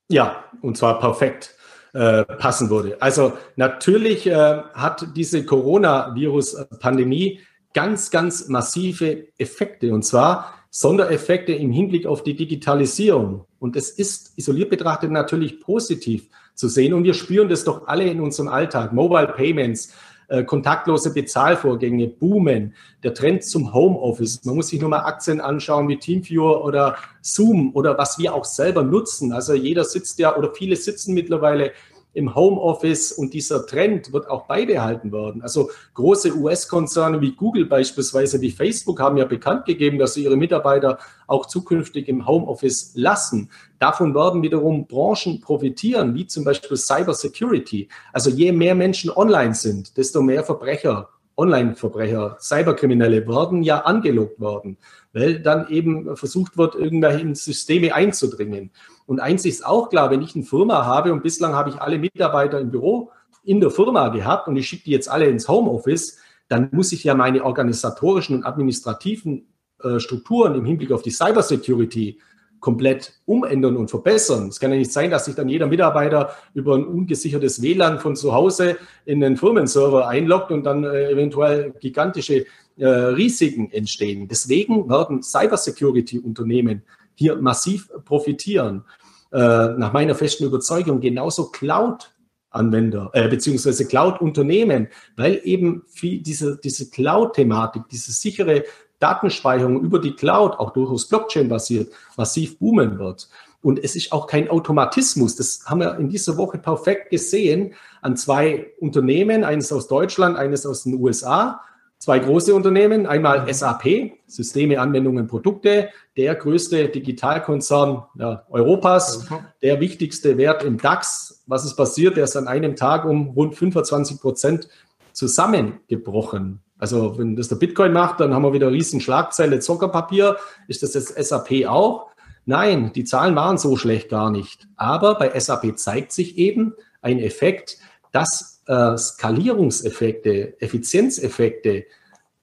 Ja, und zwar perfekt äh, passen würde. Also natürlich äh, hat diese Coronavirus-Pandemie ganz, ganz massive Effekte und zwar Sondereffekte im Hinblick auf die Digitalisierung. Und es ist isoliert betrachtet natürlich positiv zu sehen und wir spüren das doch alle in unserem Alltag. Mobile Payments, äh, kontaktlose Bezahlvorgänge boomen, der Trend zum Homeoffice. Man muss sich nur mal Aktien anschauen wie Teamviewer oder Zoom oder was wir auch selber nutzen. Also jeder sitzt ja oder viele sitzen mittlerweile im Homeoffice und dieser Trend wird auch beibehalten werden. Also große US-Konzerne wie Google beispielsweise, wie Facebook haben ja bekannt gegeben, dass sie ihre Mitarbeiter auch zukünftig im Homeoffice lassen. Davon werden wiederum Branchen profitieren, wie zum Beispiel Cyber Security. Also je mehr Menschen online sind, desto mehr Verbrecher Online-Verbrecher, Cyberkriminelle werden ja angelockt worden, weil dann eben versucht wird, irgendwelche Systeme einzudringen. Und eins ist auch klar, wenn ich eine Firma habe und bislang habe ich alle Mitarbeiter im Büro in der Firma gehabt und ich schicke die jetzt alle ins Homeoffice, dann muss ich ja meine organisatorischen und administrativen äh, Strukturen im Hinblick auf die Cybersecurity komplett umändern und verbessern. Es kann ja nicht sein, dass sich dann jeder Mitarbeiter über ein ungesichertes WLAN von zu Hause in den Firmenserver einloggt und dann äh, eventuell gigantische äh, Risiken entstehen. Deswegen werden Cybersecurity-Unternehmen hier massiv profitieren. Äh, nach meiner festen Überzeugung genauso Cloud Anwender, äh, beziehungsweise Cloud-Unternehmen, weil eben diese, diese Cloud-Thematik, diese sichere Datenspeicherung über die Cloud, auch durchaus Blockchain-basiert, massiv boomen wird. Und es ist auch kein Automatismus. Das haben wir in dieser Woche perfekt gesehen an zwei Unternehmen, eines aus Deutschland, eines aus den USA. Zwei große Unternehmen, einmal SAP, Systeme, Anwendungen, Produkte, der größte Digitalkonzern ja, Europas, der wichtigste Wert im DAX. Was ist passiert? Der ist an einem Tag um rund 25 Prozent zusammengebrochen. Also wenn das der Bitcoin macht, dann haben wir wieder riesen Schlagzeile Zuckerpapier. Ist das jetzt SAP auch? Nein, die Zahlen waren so schlecht gar nicht. Aber bei SAP zeigt sich eben ein Effekt, dass äh, Skalierungseffekte, Effizienzeffekte,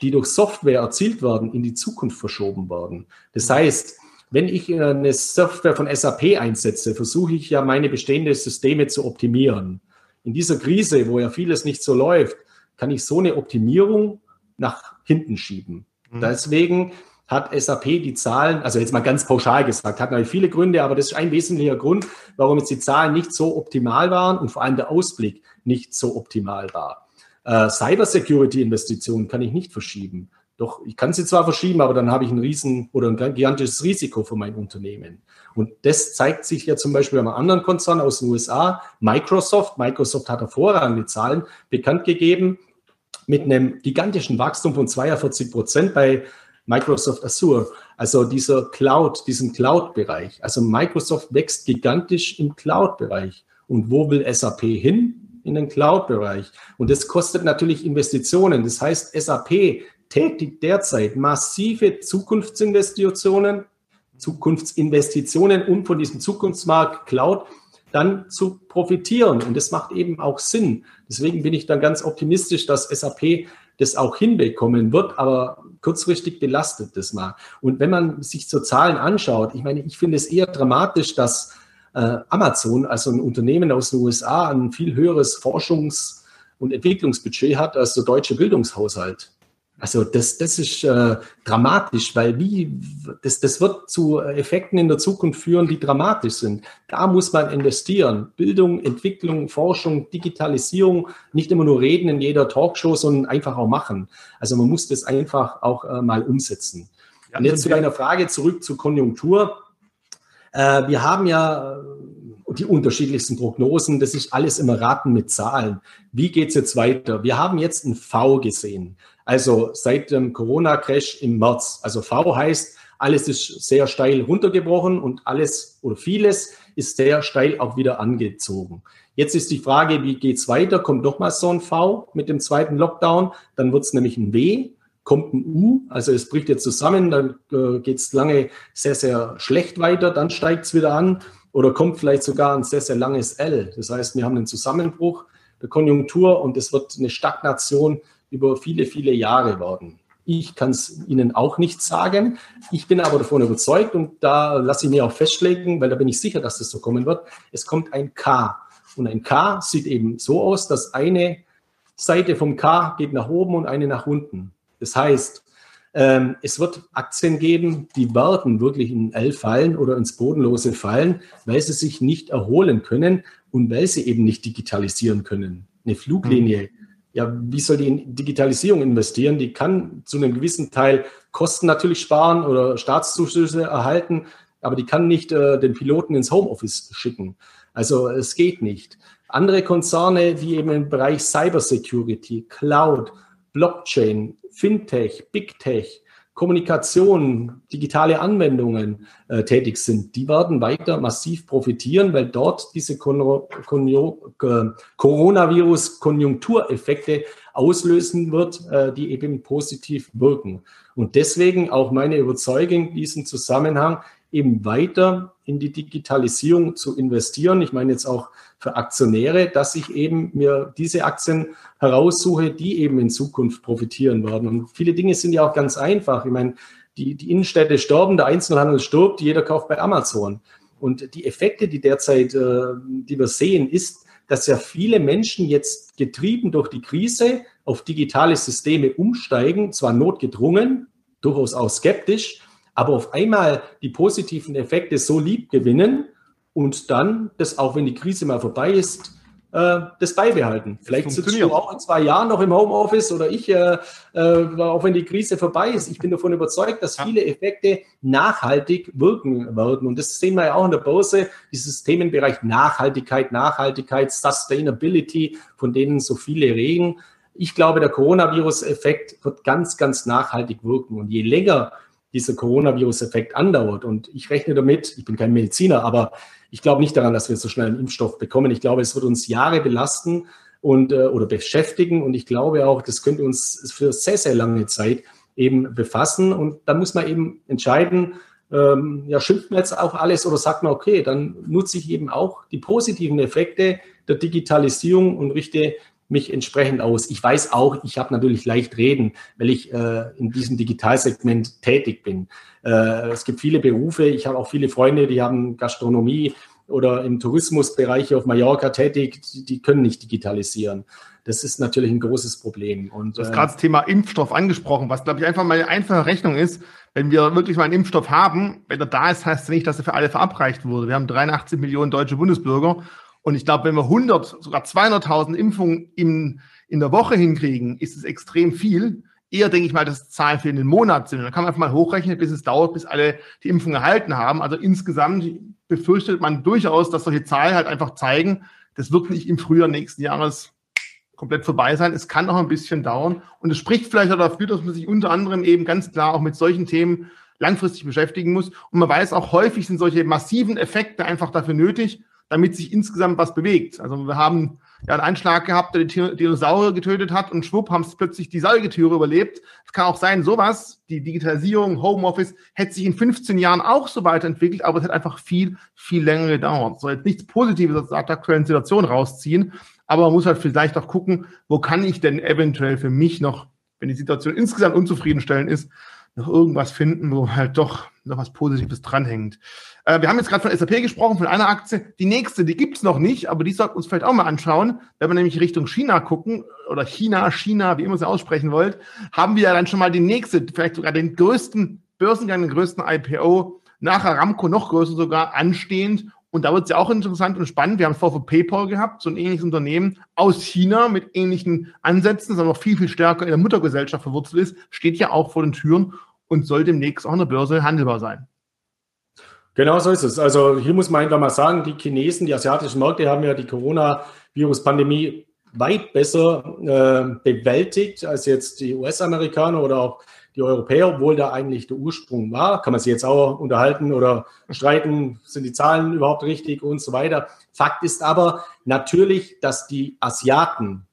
die durch Software erzielt werden, in die Zukunft verschoben werden. Das heißt, wenn ich äh, eine Software von SAP einsetze, versuche ich ja meine bestehenden Systeme zu optimieren. In dieser Krise, wo ja vieles nicht so läuft, kann ich so eine Optimierung nach hinten schieben. Mhm. Deswegen hat SAP die Zahlen, also jetzt mal ganz pauschal gesagt, hat natürlich viele Gründe, aber das ist ein wesentlicher Grund, warum jetzt die Zahlen nicht so optimal waren und vor allem der Ausblick nicht so optimal war. Äh, Cybersecurity-Investitionen kann ich nicht verschieben. Doch ich kann sie zwar verschieben, aber dann habe ich ein riesen oder ein gigantisches Risiko für mein Unternehmen. Und das zeigt sich ja zum Beispiel bei einem anderen Konzern aus den USA, Microsoft. Microsoft hat hervorragende Zahlen bekannt gegeben mit einem gigantischen Wachstum von 42 Prozent bei Microsoft Azure, also dieser Cloud, diesen Cloud-Bereich. Also Microsoft wächst gigantisch im Cloud-Bereich. Und wo will SAP hin? In den Cloud-Bereich. Und das kostet natürlich Investitionen. Das heißt, SAP tätigt derzeit massive Zukunftsinvestitionen, Zukunftsinvestitionen, um von diesem Zukunftsmarkt Cloud dann zu profitieren. Und das macht eben auch Sinn. Deswegen bin ich dann ganz optimistisch, dass SAP das auch hinbekommen wird, aber kurzfristig belastet das mal. Und wenn man sich so Zahlen anschaut, ich meine, ich finde es eher dramatisch, dass äh, Amazon, also ein Unternehmen aus den USA, ein viel höheres Forschungs- und Entwicklungsbudget hat als der deutsche Bildungshaushalt. Also das, das ist äh, dramatisch, weil wie, das, das wird zu Effekten in der Zukunft führen, die dramatisch sind. Da muss man investieren. Bildung, Entwicklung, Forschung, Digitalisierung, nicht immer nur reden in jeder Talkshow, sondern einfach auch machen. Also man muss das einfach auch äh, mal umsetzen. Ja, Und jetzt zu deiner Frage zurück zur Konjunktur. Äh, wir haben ja die unterschiedlichsten Prognosen. Das ist alles immer Raten mit Zahlen. Wie geht's jetzt weiter? Wir haben jetzt ein V gesehen. Also seit dem Corona-Crash im März. Also V heißt, alles ist sehr steil runtergebrochen und alles oder vieles ist sehr steil auch wieder angezogen. Jetzt ist die Frage, wie geht's weiter? Kommt noch mal so ein V mit dem zweiten Lockdown? Dann wird's nämlich ein W kommt ein U, also es bricht jetzt zusammen, dann äh, geht es lange sehr, sehr schlecht weiter, dann steigt es wieder an oder kommt vielleicht sogar ein sehr, sehr langes L. Das heißt, wir haben einen Zusammenbruch der Konjunktur und es wird eine Stagnation über viele, viele Jahre werden. Ich kann es Ihnen auch nicht sagen. Ich bin aber davon überzeugt und da lasse ich mir auch festlegen, weil da bin ich sicher, dass das so kommen wird. Es kommt ein K. Und ein K sieht eben so aus, dass eine Seite vom K geht nach oben und eine nach unten. Das heißt, ähm, es wird Aktien geben, die werden wirklich in L fallen oder ins Bodenlose fallen, weil sie sich nicht erholen können und weil sie eben nicht digitalisieren können. Eine Fluglinie, mhm. ja, wie soll die in Digitalisierung investieren? Die kann zu einem gewissen Teil Kosten natürlich sparen oder Staatszuschüsse erhalten, aber die kann nicht äh, den Piloten ins Homeoffice schicken. Also es geht nicht. Andere Konzerne, die eben im Bereich Cybersecurity, Cloud, Blockchain, Fintech, Big Tech, Kommunikation, digitale Anwendungen äh, tätig sind, die werden weiter massiv profitieren, weil dort diese Coronavirus-Konjunktureffekte auslösen wird, äh, die eben positiv wirken. Und deswegen auch meine Überzeugung in diesem Zusammenhang, eben weiter in die Digitalisierung zu investieren. Ich meine jetzt auch für Aktionäre, dass ich eben mir diese Aktien heraussuche, die eben in Zukunft profitieren werden. Und viele Dinge sind ja auch ganz einfach. Ich meine, die, die Innenstädte sterben, der Einzelhandel stirbt, jeder kauft bei Amazon. Und die Effekte, die derzeit, äh, die wir sehen, ist, dass ja viele Menschen jetzt getrieben durch die Krise auf digitale Systeme umsteigen, zwar notgedrungen, durchaus auch skeptisch, aber auf einmal die positiven Effekte so lieb gewinnen und dann das, auch wenn die Krise mal vorbei ist, äh, das beibehalten. Vielleicht sitzt du auch in zwei Jahren noch im Homeoffice oder ich, äh, äh, auch wenn die Krise vorbei ist. Ich bin davon überzeugt, dass viele Effekte nachhaltig wirken werden. Und das sehen wir ja auch in der Börse, dieses Themenbereich Nachhaltigkeit, Nachhaltigkeit, Sustainability, von denen so viele reden. Ich glaube, der Coronavirus-Effekt wird ganz, ganz nachhaltig wirken. Und je länger dieser Coronavirus-Effekt andauert. Und ich rechne damit, ich bin kein Mediziner, aber ich glaube nicht daran, dass wir so schnell einen Impfstoff bekommen. Ich glaube, es wird uns Jahre belasten und äh, oder beschäftigen. Und ich glaube auch, das könnte uns für sehr, sehr lange Zeit eben befassen. Und da muss man eben entscheiden, ähm, ja, schimpft man jetzt auch alles oder sagt man, okay, dann nutze ich eben auch die positiven Effekte der Digitalisierung und richte mich entsprechend aus. Ich weiß auch, ich habe natürlich leicht reden, weil ich äh, in diesem Digitalsegment tätig bin. Äh, es gibt viele Berufe, ich habe auch viele Freunde, die haben Gastronomie oder im Tourismusbereich auf Mallorca tätig, die, die können nicht digitalisieren. Das ist natürlich ein großes Problem. Und, du hast äh, gerade das Thema Impfstoff angesprochen, was, glaube ich, einfach mal eine einfache Rechnung ist. Wenn wir wirklich mal einen Impfstoff haben, wenn er da ist, heißt es nicht, dass er für alle verabreicht wurde. Wir haben 83 Millionen deutsche Bundesbürger und ich glaube, wenn wir 100, sogar 200.000 Impfungen in, in der Woche hinkriegen, ist es extrem viel. Eher denke ich mal, dass Zahlen für den Monat sind. Dann kann man einfach mal hochrechnen, bis es dauert, bis alle die Impfung erhalten haben. Also insgesamt befürchtet man durchaus, dass solche Zahlen halt einfach zeigen, das wird nicht im Frühjahr nächsten Jahres komplett vorbei sein. Es kann noch ein bisschen dauern. Und es spricht vielleicht auch dafür, dass man sich unter anderem eben ganz klar auch mit solchen Themen langfristig beschäftigen muss. Und man weiß auch häufig sind solche massiven Effekte einfach dafür nötig, damit sich insgesamt was bewegt. Also wir haben ja einen Einschlag gehabt, der die Dinosaurier getötet hat und schwupp haben es plötzlich die Säugetiere überlebt. Es kann auch sein, sowas, die Digitalisierung, Homeoffice, hätte sich in 15 Jahren auch so weiterentwickelt, aber es hat einfach viel, viel länger gedauert. Soll jetzt nichts Positives aus der aktuellen Situation rausziehen, aber man muss halt vielleicht auch gucken, wo kann ich denn eventuell für mich noch, wenn die Situation insgesamt unzufriedenstellend ist, noch irgendwas finden, wo halt doch noch was Positives dranhängt. Äh, wir haben jetzt gerade von SAP gesprochen, von einer Aktie. Die nächste, die gibt's noch nicht, aber die sollten wir uns vielleicht auch mal anschauen. Wenn wir nämlich Richtung China gucken, oder China, China, wie immer Sie aussprechen wollt, haben wir ja dann schon mal die nächste, vielleicht sogar den größten Börsengang, den größten IPO, nach Aramco noch größer sogar, anstehend. Und da wird es ja auch interessant und spannend. Wir haben es vorher für PayPal gehabt, so ein ähnliches Unternehmen aus China mit ähnlichen Ansätzen, das aber noch viel, viel stärker in der Muttergesellschaft verwurzelt ist, steht ja auch vor den Türen und soll demnächst auch an der Börse handelbar sein. Genau so ist es. Also hier muss man einfach mal sagen, die Chinesen, die asiatischen Märkte haben ja die Corona-Virus-Pandemie weit besser äh, bewältigt als jetzt die US-Amerikaner oder auch die Europäer, obwohl da eigentlich der Ursprung war. Kann man sich jetzt auch unterhalten oder streiten, sind die Zahlen überhaupt richtig und so weiter. Fakt ist aber natürlich, dass die Asiaten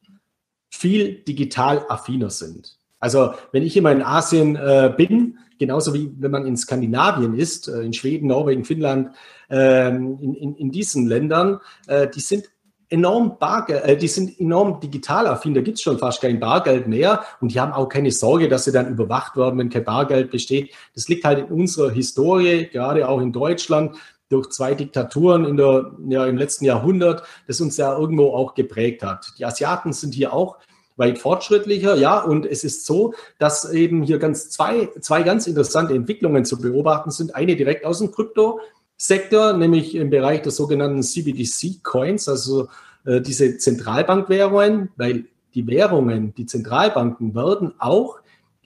viel digital affiner sind. Also wenn ich immer in Asien äh, bin, genauso wie wenn man in Skandinavien ist, äh, in Schweden, Norwegen, Finnland, äh, in, in, in, diesen Ländern, äh, die sind enorm Bargeld, äh, die sind enorm digital affin, da gibt es schon fast kein Bargeld mehr und die haben auch keine Sorge, dass sie dann überwacht werden, wenn kein Bargeld besteht. Das liegt halt in unserer Historie, gerade auch in Deutschland, durch zwei Diktaturen in der, ja, im letzten Jahrhundert, das uns ja irgendwo auch geprägt hat. Die Asiaten sind hier auch weit fortschrittlicher, ja, und es ist so, dass eben hier ganz zwei, zwei ganz interessante Entwicklungen zu beobachten sind. Eine direkt aus dem Kryptosektor, nämlich im Bereich der sogenannten CBDC-Coins, also äh, diese Zentralbankwährungen, weil die Währungen, die Zentralbanken werden auch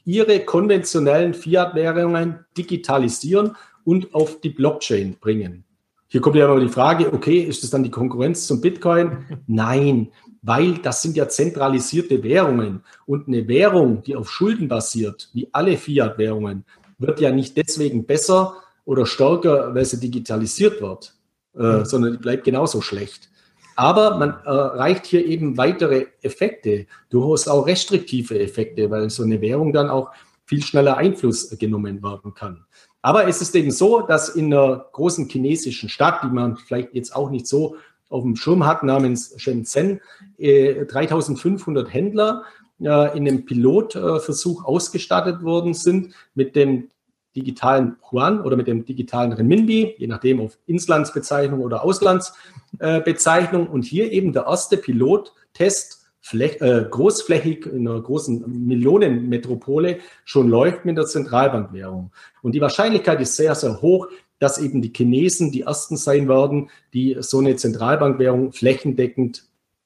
ihre konventionellen Fiat-Währungen digitalisieren und auf die Blockchain bringen. Hier kommt ja immer die Frage, okay, ist das dann die Konkurrenz zum Bitcoin? Nein, weil das sind ja zentralisierte Währungen. Und eine Währung, die auf Schulden basiert, wie alle Fiat-Währungen, wird ja nicht deswegen besser oder stärker, weil sie digitalisiert wird, äh, mhm. sondern die bleibt genauso schlecht. Aber man erreicht hier eben weitere Effekte, durchaus auch restriktive Effekte, weil so eine Währung dann auch viel schneller Einfluss genommen werden kann. Aber es ist eben so, dass in einer großen chinesischen Stadt, die man vielleicht jetzt auch nicht so auf dem Schirm hat, namens Shenzhen, 3500 äh, Händler äh, in einem Pilotversuch ausgestattet worden sind mit dem digitalen Yuan oder mit dem digitalen Renminbi, je nachdem auf Inslandsbezeichnung oder Auslandsbezeichnung. Und hier eben der erste Pilottest äh, großflächig in einer großen Millionenmetropole schon läuft mit der Zentralbankwährung. Und die Wahrscheinlichkeit ist sehr, sehr hoch, dass eben die Chinesen die ersten sein werden, die so eine Zentralbankwährung flächendeckend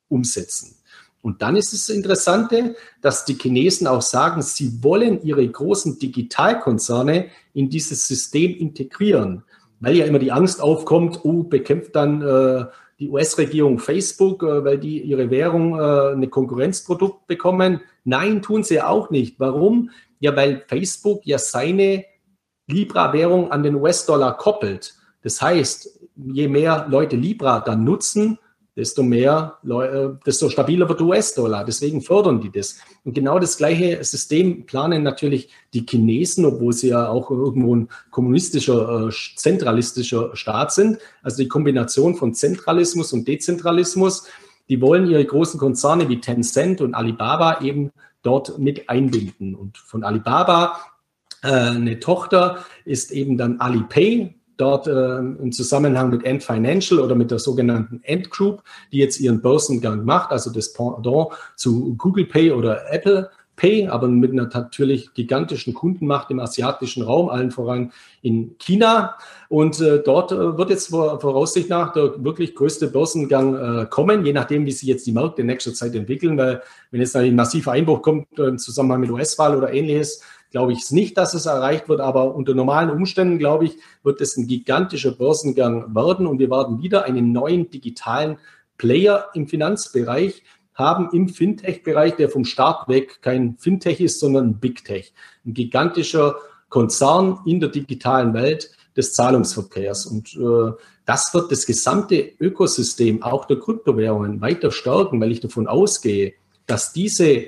umsetzen. Und dann ist es das Interessante, dass die Chinesen auch sagen, sie wollen ihre großen Digitalkonzerne in dieses System integrieren, weil ja immer die Angst aufkommt, oh, bekämpft dann äh, die US-Regierung Facebook, äh, weil die ihre Währung äh, eine Konkurrenzprodukt bekommen. Nein, tun sie auch nicht. Warum? Ja, weil Facebook ja seine Libra-Währung an den US-Dollar koppelt. Das heißt, je mehr Leute Libra dann nutzen, desto mehr, äh, desto stabiler wird US-Dollar. Deswegen fördern die das. Und genau das gleiche System planen natürlich die Chinesen, obwohl sie ja auch irgendwo ein kommunistischer, äh, zentralistischer Staat sind. Also die Kombination von Zentralismus und Dezentralismus. Die wollen ihre großen Konzerne wie Tencent und Alibaba eben dort mit einbinden. Und von Alibaba eine Tochter ist eben dann Alipay, dort äh, im Zusammenhang mit Ant Financial oder mit der sogenannten Ant Group, die jetzt ihren Börsengang macht, also das Pendant zu Google Pay oder Apple Pay, aber mit einer natürlich gigantischen Kundenmacht im asiatischen Raum, allen voran in China. Und äh, dort äh, wird jetzt vor, Voraussicht nach der wirklich größte Börsengang äh, kommen, je nachdem, wie sich jetzt die Märkte in nächster Zeit entwickeln, weil wenn jetzt ein massiver Einbruch kommt äh, im Zusammenhang mit US-Wahl oder ähnliches, glaube ich nicht, dass es erreicht wird, aber unter normalen Umständen, glaube ich, wird es ein gigantischer Börsengang werden und wir werden wieder einen neuen digitalen Player im Finanzbereich haben im Fintech-Bereich, der vom Start weg kein Fintech ist, sondern Big Tech, ein gigantischer Konzern in der digitalen Welt des Zahlungsverkehrs. Und äh, das wird das gesamte Ökosystem auch der Kryptowährungen weiter stärken, weil ich davon ausgehe, dass diese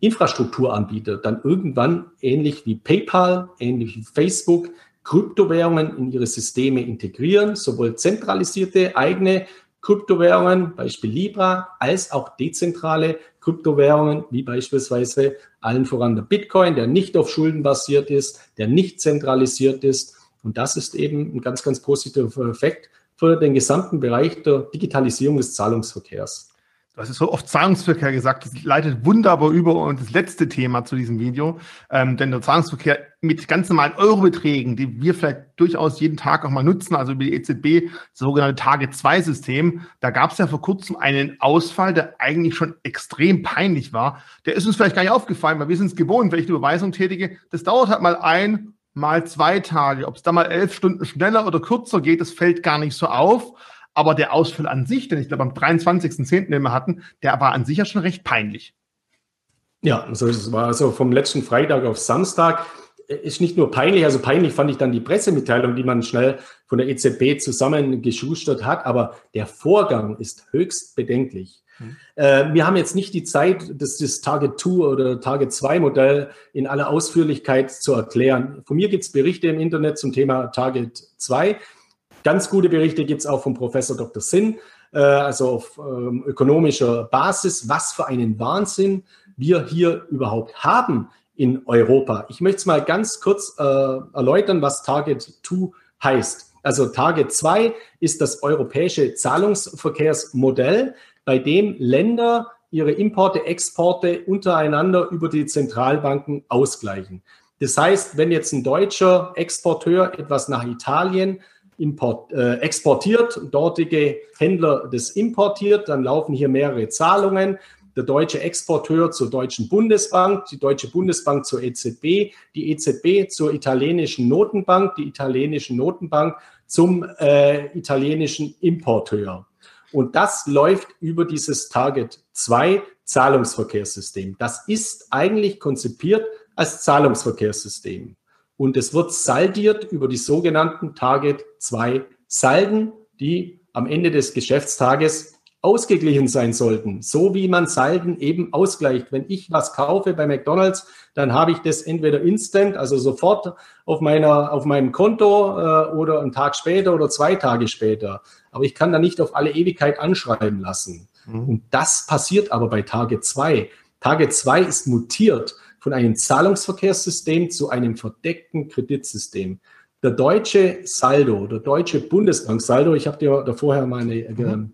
Infrastrukturanbieter dann irgendwann ähnlich wie PayPal, ähnlich wie Facebook, Kryptowährungen in ihre Systeme integrieren, sowohl zentralisierte eigene Kryptowährungen, Beispiel Libra, als auch dezentrale Kryptowährungen, wie beispielsweise allen voran der Bitcoin, der nicht auf Schulden basiert ist, der nicht zentralisiert ist. Und das ist eben ein ganz, ganz positiver Effekt für den gesamten Bereich der Digitalisierung des Zahlungsverkehrs. Hast es so oft Zahlungsverkehr gesagt, das leitet wunderbar über und das letzte Thema zu diesem Video. Ähm, denn der Zahlungsverkehr mit ganz normalen Eurobeträgen, die wir vielleicht durchaus jeden Tag auch mal nutzen, also über die EZB, das sogenannte Tage-2-System, da gab es ja vor kurzem einen Ausfall, der eigentlich schon extrem peinlich war. Der ist uns vielleicht gar nicht aufgefallen, weil wir sind es gewohnt, wenn ich eine Überweisung tätige, das dauert halt mal ein, mal zwei Tage. Ob es da mal elf Stunden schneller oder kürzer geht, das fällt gar nicht so auf. Aber der Ausfall an sich, den ich glaube am 23.10. den wir hatten, der war an sich ja schon recht peinlich. Ja, also es war also vom letzten Freitag auf Samstag ist nicht nur peinlich, also peinlich fand ich dann die Pressemitteilung, die man schnell von der EZB zusammengeschustert hat, aber der Vorgang ist höchst bedenklich. Mhm. Äh, wir haben jetzt nicht die Zeit, das, das Target 2 oder Target 2 Modell in aller Ausführlichkeit zu erklären. Von mir gibt es Berichte im Internet zum Thema Target 2. Ganz gute Berichte gibt es auch vom Professor Dr. Sinn, äh, also auf ähm, ökonomischer Basis. Was für einen Wahnsinn wir hier überhaupt haben in Europa. Ich möchte es mal ganz kurz äh, erläutern, was Target 2 heißt. Also Target 2 ist das europäische Zahlungsverkehrsmodell, bei dem Länder ihre Importe, Exporte untereinander über die Zentralbanken ausgleichen. Das heißt, wenn jetzt ein deutscher Exporteur etwas nach Italien import, äh, exportiert, dortige Händler das importiert, dann laufen hier mehrere Zahlungen der deutsche Exporteur zur Deutschen Bundesbank, die Deutsche Bundesbank zur EZB, die EZB zur italienischen Notenbank, die italienische Notenbank zum äh, italienischen Importeur. Und das läuft über dieses Target 2 Zahlungsverkehrssystem. Das ist eigentlich konzipiert als Zahlungsverkehrssystem. Und es wird saldiert über die sogenannten Target 2 Salden, die am Ende des Geschäftstages ausgeglichen sein sollten, so wie man Salden eben ausgleicht. Wenn ich was kaufe bei McDonald's, dann habe ich das entweder instant, also sofort auf meiner auf meinem Konto äh, oder einen Tag später oder zwei Tage später. Aber ich kann da nicht auf alle Ewigkeit anschreiben lassen. Mhm. Und das passiert aber bei Tage 2. Tage 2 ist mutiert von einem Zahlungsverkehrssystem zu einem verdeckten Kreditsystem. Der deutsche Saldo, der deutsche Bundesbank-Saldo, ich habe dir da vorher meine mhm.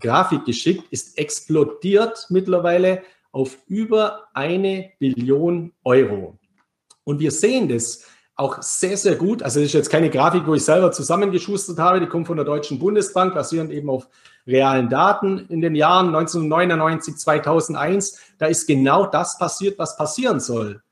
Grafik geschickt, ist explodiert mittlerweile auf über eine Billion Euro. Und wir sehen das auch sehr, sehr gut. Also das ist jetzt keine Grafik, wo ich selber zusammengeschustert habe, die kommt von der Deutschen Bundesbank, basierend eben auf realen Daten in den Jahren 1999, 2001. Da ist genau das passiert, was passieren soll.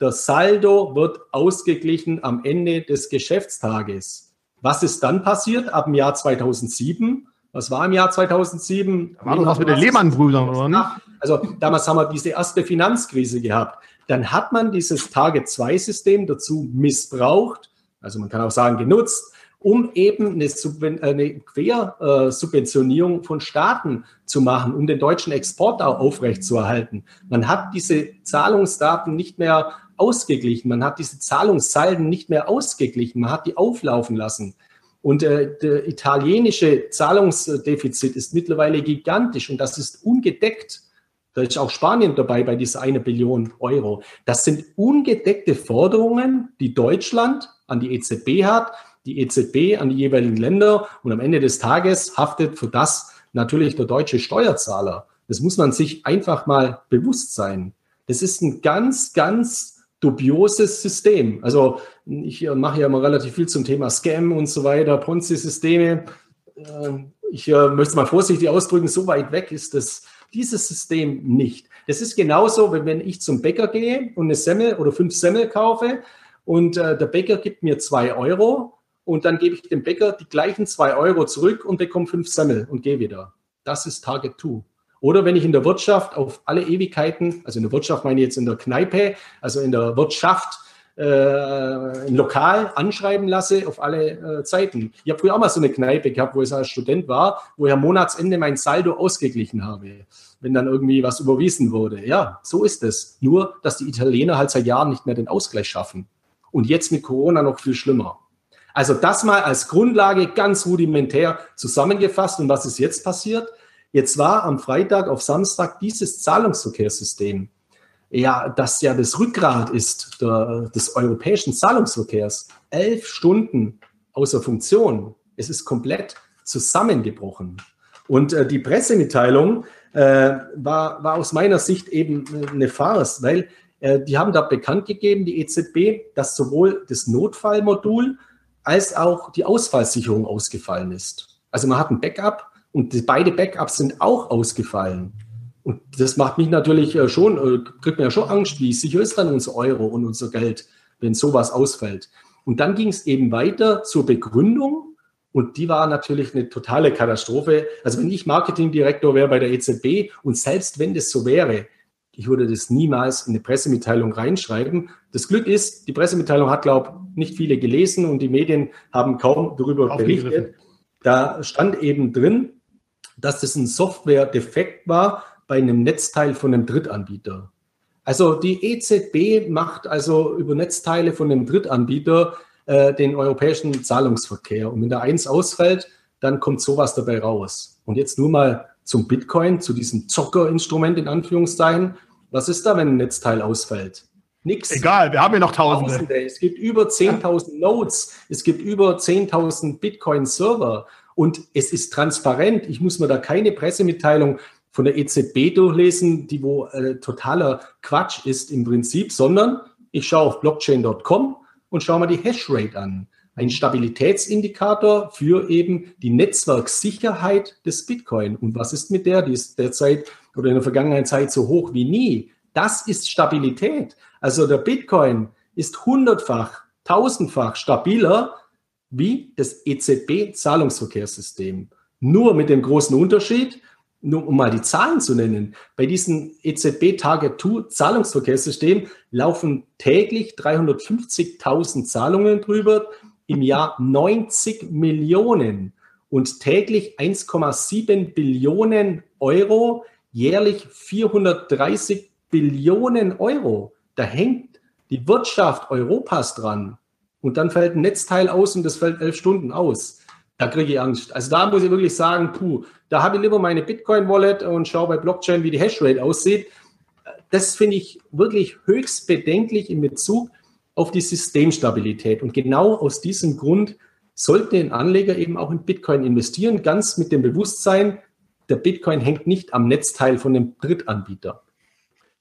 Der Saldo wird ausgeglichen am Ende des Geschäftstages. Was ist dann passiert ab dem Jahr 2007? Was war im Jahr 2007? Da war doch was mit den Lehmann-Brüdern, oder nicht? Also damals haben wir diese erste Finanzkrise gehabt. Dann hat man dieses Target-2-System dazu missbraucht, also man kann auch sagen genutzt, um eben eine, Subven eine Quersubventionierung von Staaten zu machen, um den deutschen Export auch aufrechtzuerhalten. Man hat diese Zahlungsdaten nicht mehr ausgeglichen, man hat diese Zahlungssalden nicht mehr ausgeglichen, man hat die auflaufen lassen. Und äh, der italienische Zahlungsdefizit ist mittlerweile gigantisch und das ist ungedeckt. Da ist auch Spanien dabei bei dieser eine Billion Euro. Das sind ungedeckte Forderungen, die Deutschland an die EZB hat, die EZB an die jeweiligen Länder und am Ende des Tages haftet für das natürlich der deutsche Steuerzahler. Das muss man sich einfach mal bewusst sein. Das ist ein ganz, ganz dubioses System. Also ich mache ja immer relativ viel zum Thema Scam und so weiter, Ponzi-Systeme. Äh, ich äh, möchte es mal vorsichtig ausdrücken, so weit weg ist das, dieses System nicht. Das ist genauso, wenn ich zum Bäcker gehe und eine Semmel oder fünf Semmel kaufe und äh, der Bäcker gibt mir zwei Euro und dann gebe ich dem Bäcker die gleichen zwei Euro zurück und bekomme fünf Semmel und gehe wieder. Das ist Target 2. Oder wenn ich in der Wirtschaft auf alle Ewigkeiten, also in der Wirtschaft meine ich jetzt in der Kneipe, also in der Wirtschaft, äh, ein Lokal anschreiben lasse auf alle äh, Zeiten. Ich habe früher auch mal so eine Kneipe gehabt, wo ich als Student war, wo ich am Monatsende mein Saldo ausgeglichen habe, wenn dann irgendwie was überwiesen wurde. Ja, so ist es. Nur, dass die Italiener halt seit Jahren nicht mehr den Ausgleich schaffen. Und jetzt mit Corona noch viel schlimmer. Also das mal als Grundlage ganz rudimentär zusammengefasst. Und was ist jetzt passiert? Jetzt war am Freitag auf Samstag dieses Zahlungsverkehrssystem, ja, das ja das Rückgrat ist der, des europäischen Zahlungsverkehrs, elf Stunden außer Funktion. Es ist komplett zusammengebrochen. Und äh, die Pressemitteilung äh, war, war aus meiner Sicht eben eine Farce, weil äh, die haben da bekannt gegeben, die EZB, dass sowohl das Notfallmodul als auch die Ausfallsicherung ausgefallen ist. Also man hat ein Backup und die, beide Backups sind auch ausgefallen. Und das macht mich natürlich äh, schon, äh, kriegt mir ja schon Angst, wie sicher ist dann unser Euro und unser Geld, wenn sowas ausfällt. Und dann ging es eben weiter zur Begründung und die war natürlich eine totale Katastrophe. Also wenn ich Marketingdirektor wäre bei der EZB und selbst wenn das so wäre, ich würde das niemals in eine Pressemitteilung reinschreiben. Das Glück ist, die Pressemitteilung hat, glaube ich, nicht viele gelesen und die Medien haben kaum darüber berichtet. Da stand eben drin, dass das ein Software-Defekt war bei einem Netzteil von einem Drittanbieter. Also die EZB macht also über Netzteile von einem Drittanbieter äh, den europäischen Zahlungsverkehr. Und wenn der eins ausfällt, dann kommt sowas dabei raus. Und jetzt nur mal zum Bitcoin, zu diesem Zockerinstrument in Anführungszeichen. Was ist da, wenn ein Netzteil ausfällt? Nix. Egal, wir haben ja noch Tausende. Tausende. Es gibt über 10.000 Nodes, es gibt über 10.000 Bitcoin-Server und es ist transparent. Ich muss mir da keine Pressemitteilung von der EZB durchlesen, die wo äh, totaler Quatsch ist im Prinzip, sondern ich schaue auf blockchain.com und schaue mir die Hashrate an. Ein Stabilitätsindikator für eben die Netzwerksicherheit des Bitcoin. Und was ist mit der? Die ist derzeit oder in der vergangenen Zeit so hoch wie nie. Das ist Stabilität. Also der Bitcoin ist hundertfach, tausendfach stabiler wie das EZB-Zahlungsverkehrssystem. Nur mit dem großen Unterschied, nur um mal die Zahlen zu nennen, bei diesem EZB Target 2 Zahlungsverkehrssystem laufen täglich 350.000 Zahlungen drüber, im Jahr 90 Millionen und täglich 1,7 Billionen Euro, jährlich 430 Billionen Euro. Da hängt die Wirtschaft Europas dran. Und dann fällt ein Netzteil aus und das fällt elf Stunden aus. Da kriege ich Angst. Also da muss ich wirklich sagen, puh, da habe ich lieber meine Bitcoin-Wallet und schaue bei Blockchain, wie die Hashrate aussieht. Das finde ich wirklich höchst bedenklich in Bezug auf die Systemstabilität. Und genau aus diesem Grund sollte ein Anleger eben auch in Bitcoin investieren, ganz mit dem Bewusstsein, der Bitcoin hängt nicht am Netzteil von dem Drittanbieter.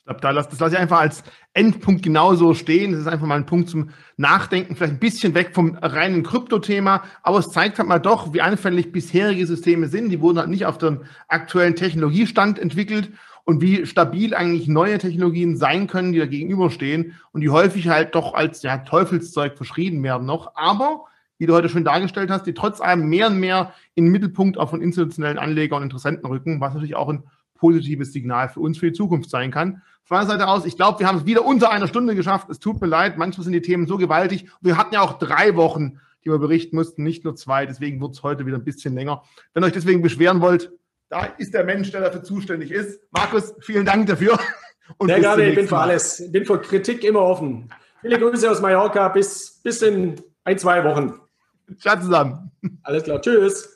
Ich glaube, da lass, das lasse ich einfach als Endpunkt genauso stehen. Das ist einfach mal ein Punkt zum Nachdenken, vielleicht ein bisschen weg vom reinen Kryptothema, aber es zeigt halt mal doch, wie anfällig bisherige Systeme sind. Die wurden halt nicht auf dem aktuellen Technologiestand entwickelt und wie stabil eigentlich neue Technologien sein können, die da gegenüberstehen und die häufig halt doch als ja, Teufelszeug verschrieben werden noch. Aber, wie du heute schon dargestellt hast, die trotz allem mehr und mehr in den Mittelpunkt auch von institutionellen Anlegern und Interessenten rücken, was natürlich auch ein positives Signal für uns für die Zukunft sein kann. Von meiner Seite aus, ich glaube, wir haben es wieder unter einer Stunde geschafft. Es tut mir leid, manchmal sind die Themen so gewaltig. Wir hatten ja auch drei Wochen, die wir berichten mussten, nicht nur zwei. Deswegen wird es heute wieder ein bisschen länger. Wenn ihr euch deswegen beschweren wollt, da ist der Mensch, der dafür zuständig ist. Markus, vielen Dank dafür. Und Sehr gerne, ich bin für alles. Ich bin für Kritik immer offen. Viele Grüße aus Mallorca. Bis, bis in ein, zwei Wochen. Ciao zusammen. Alles klar. Tschüss.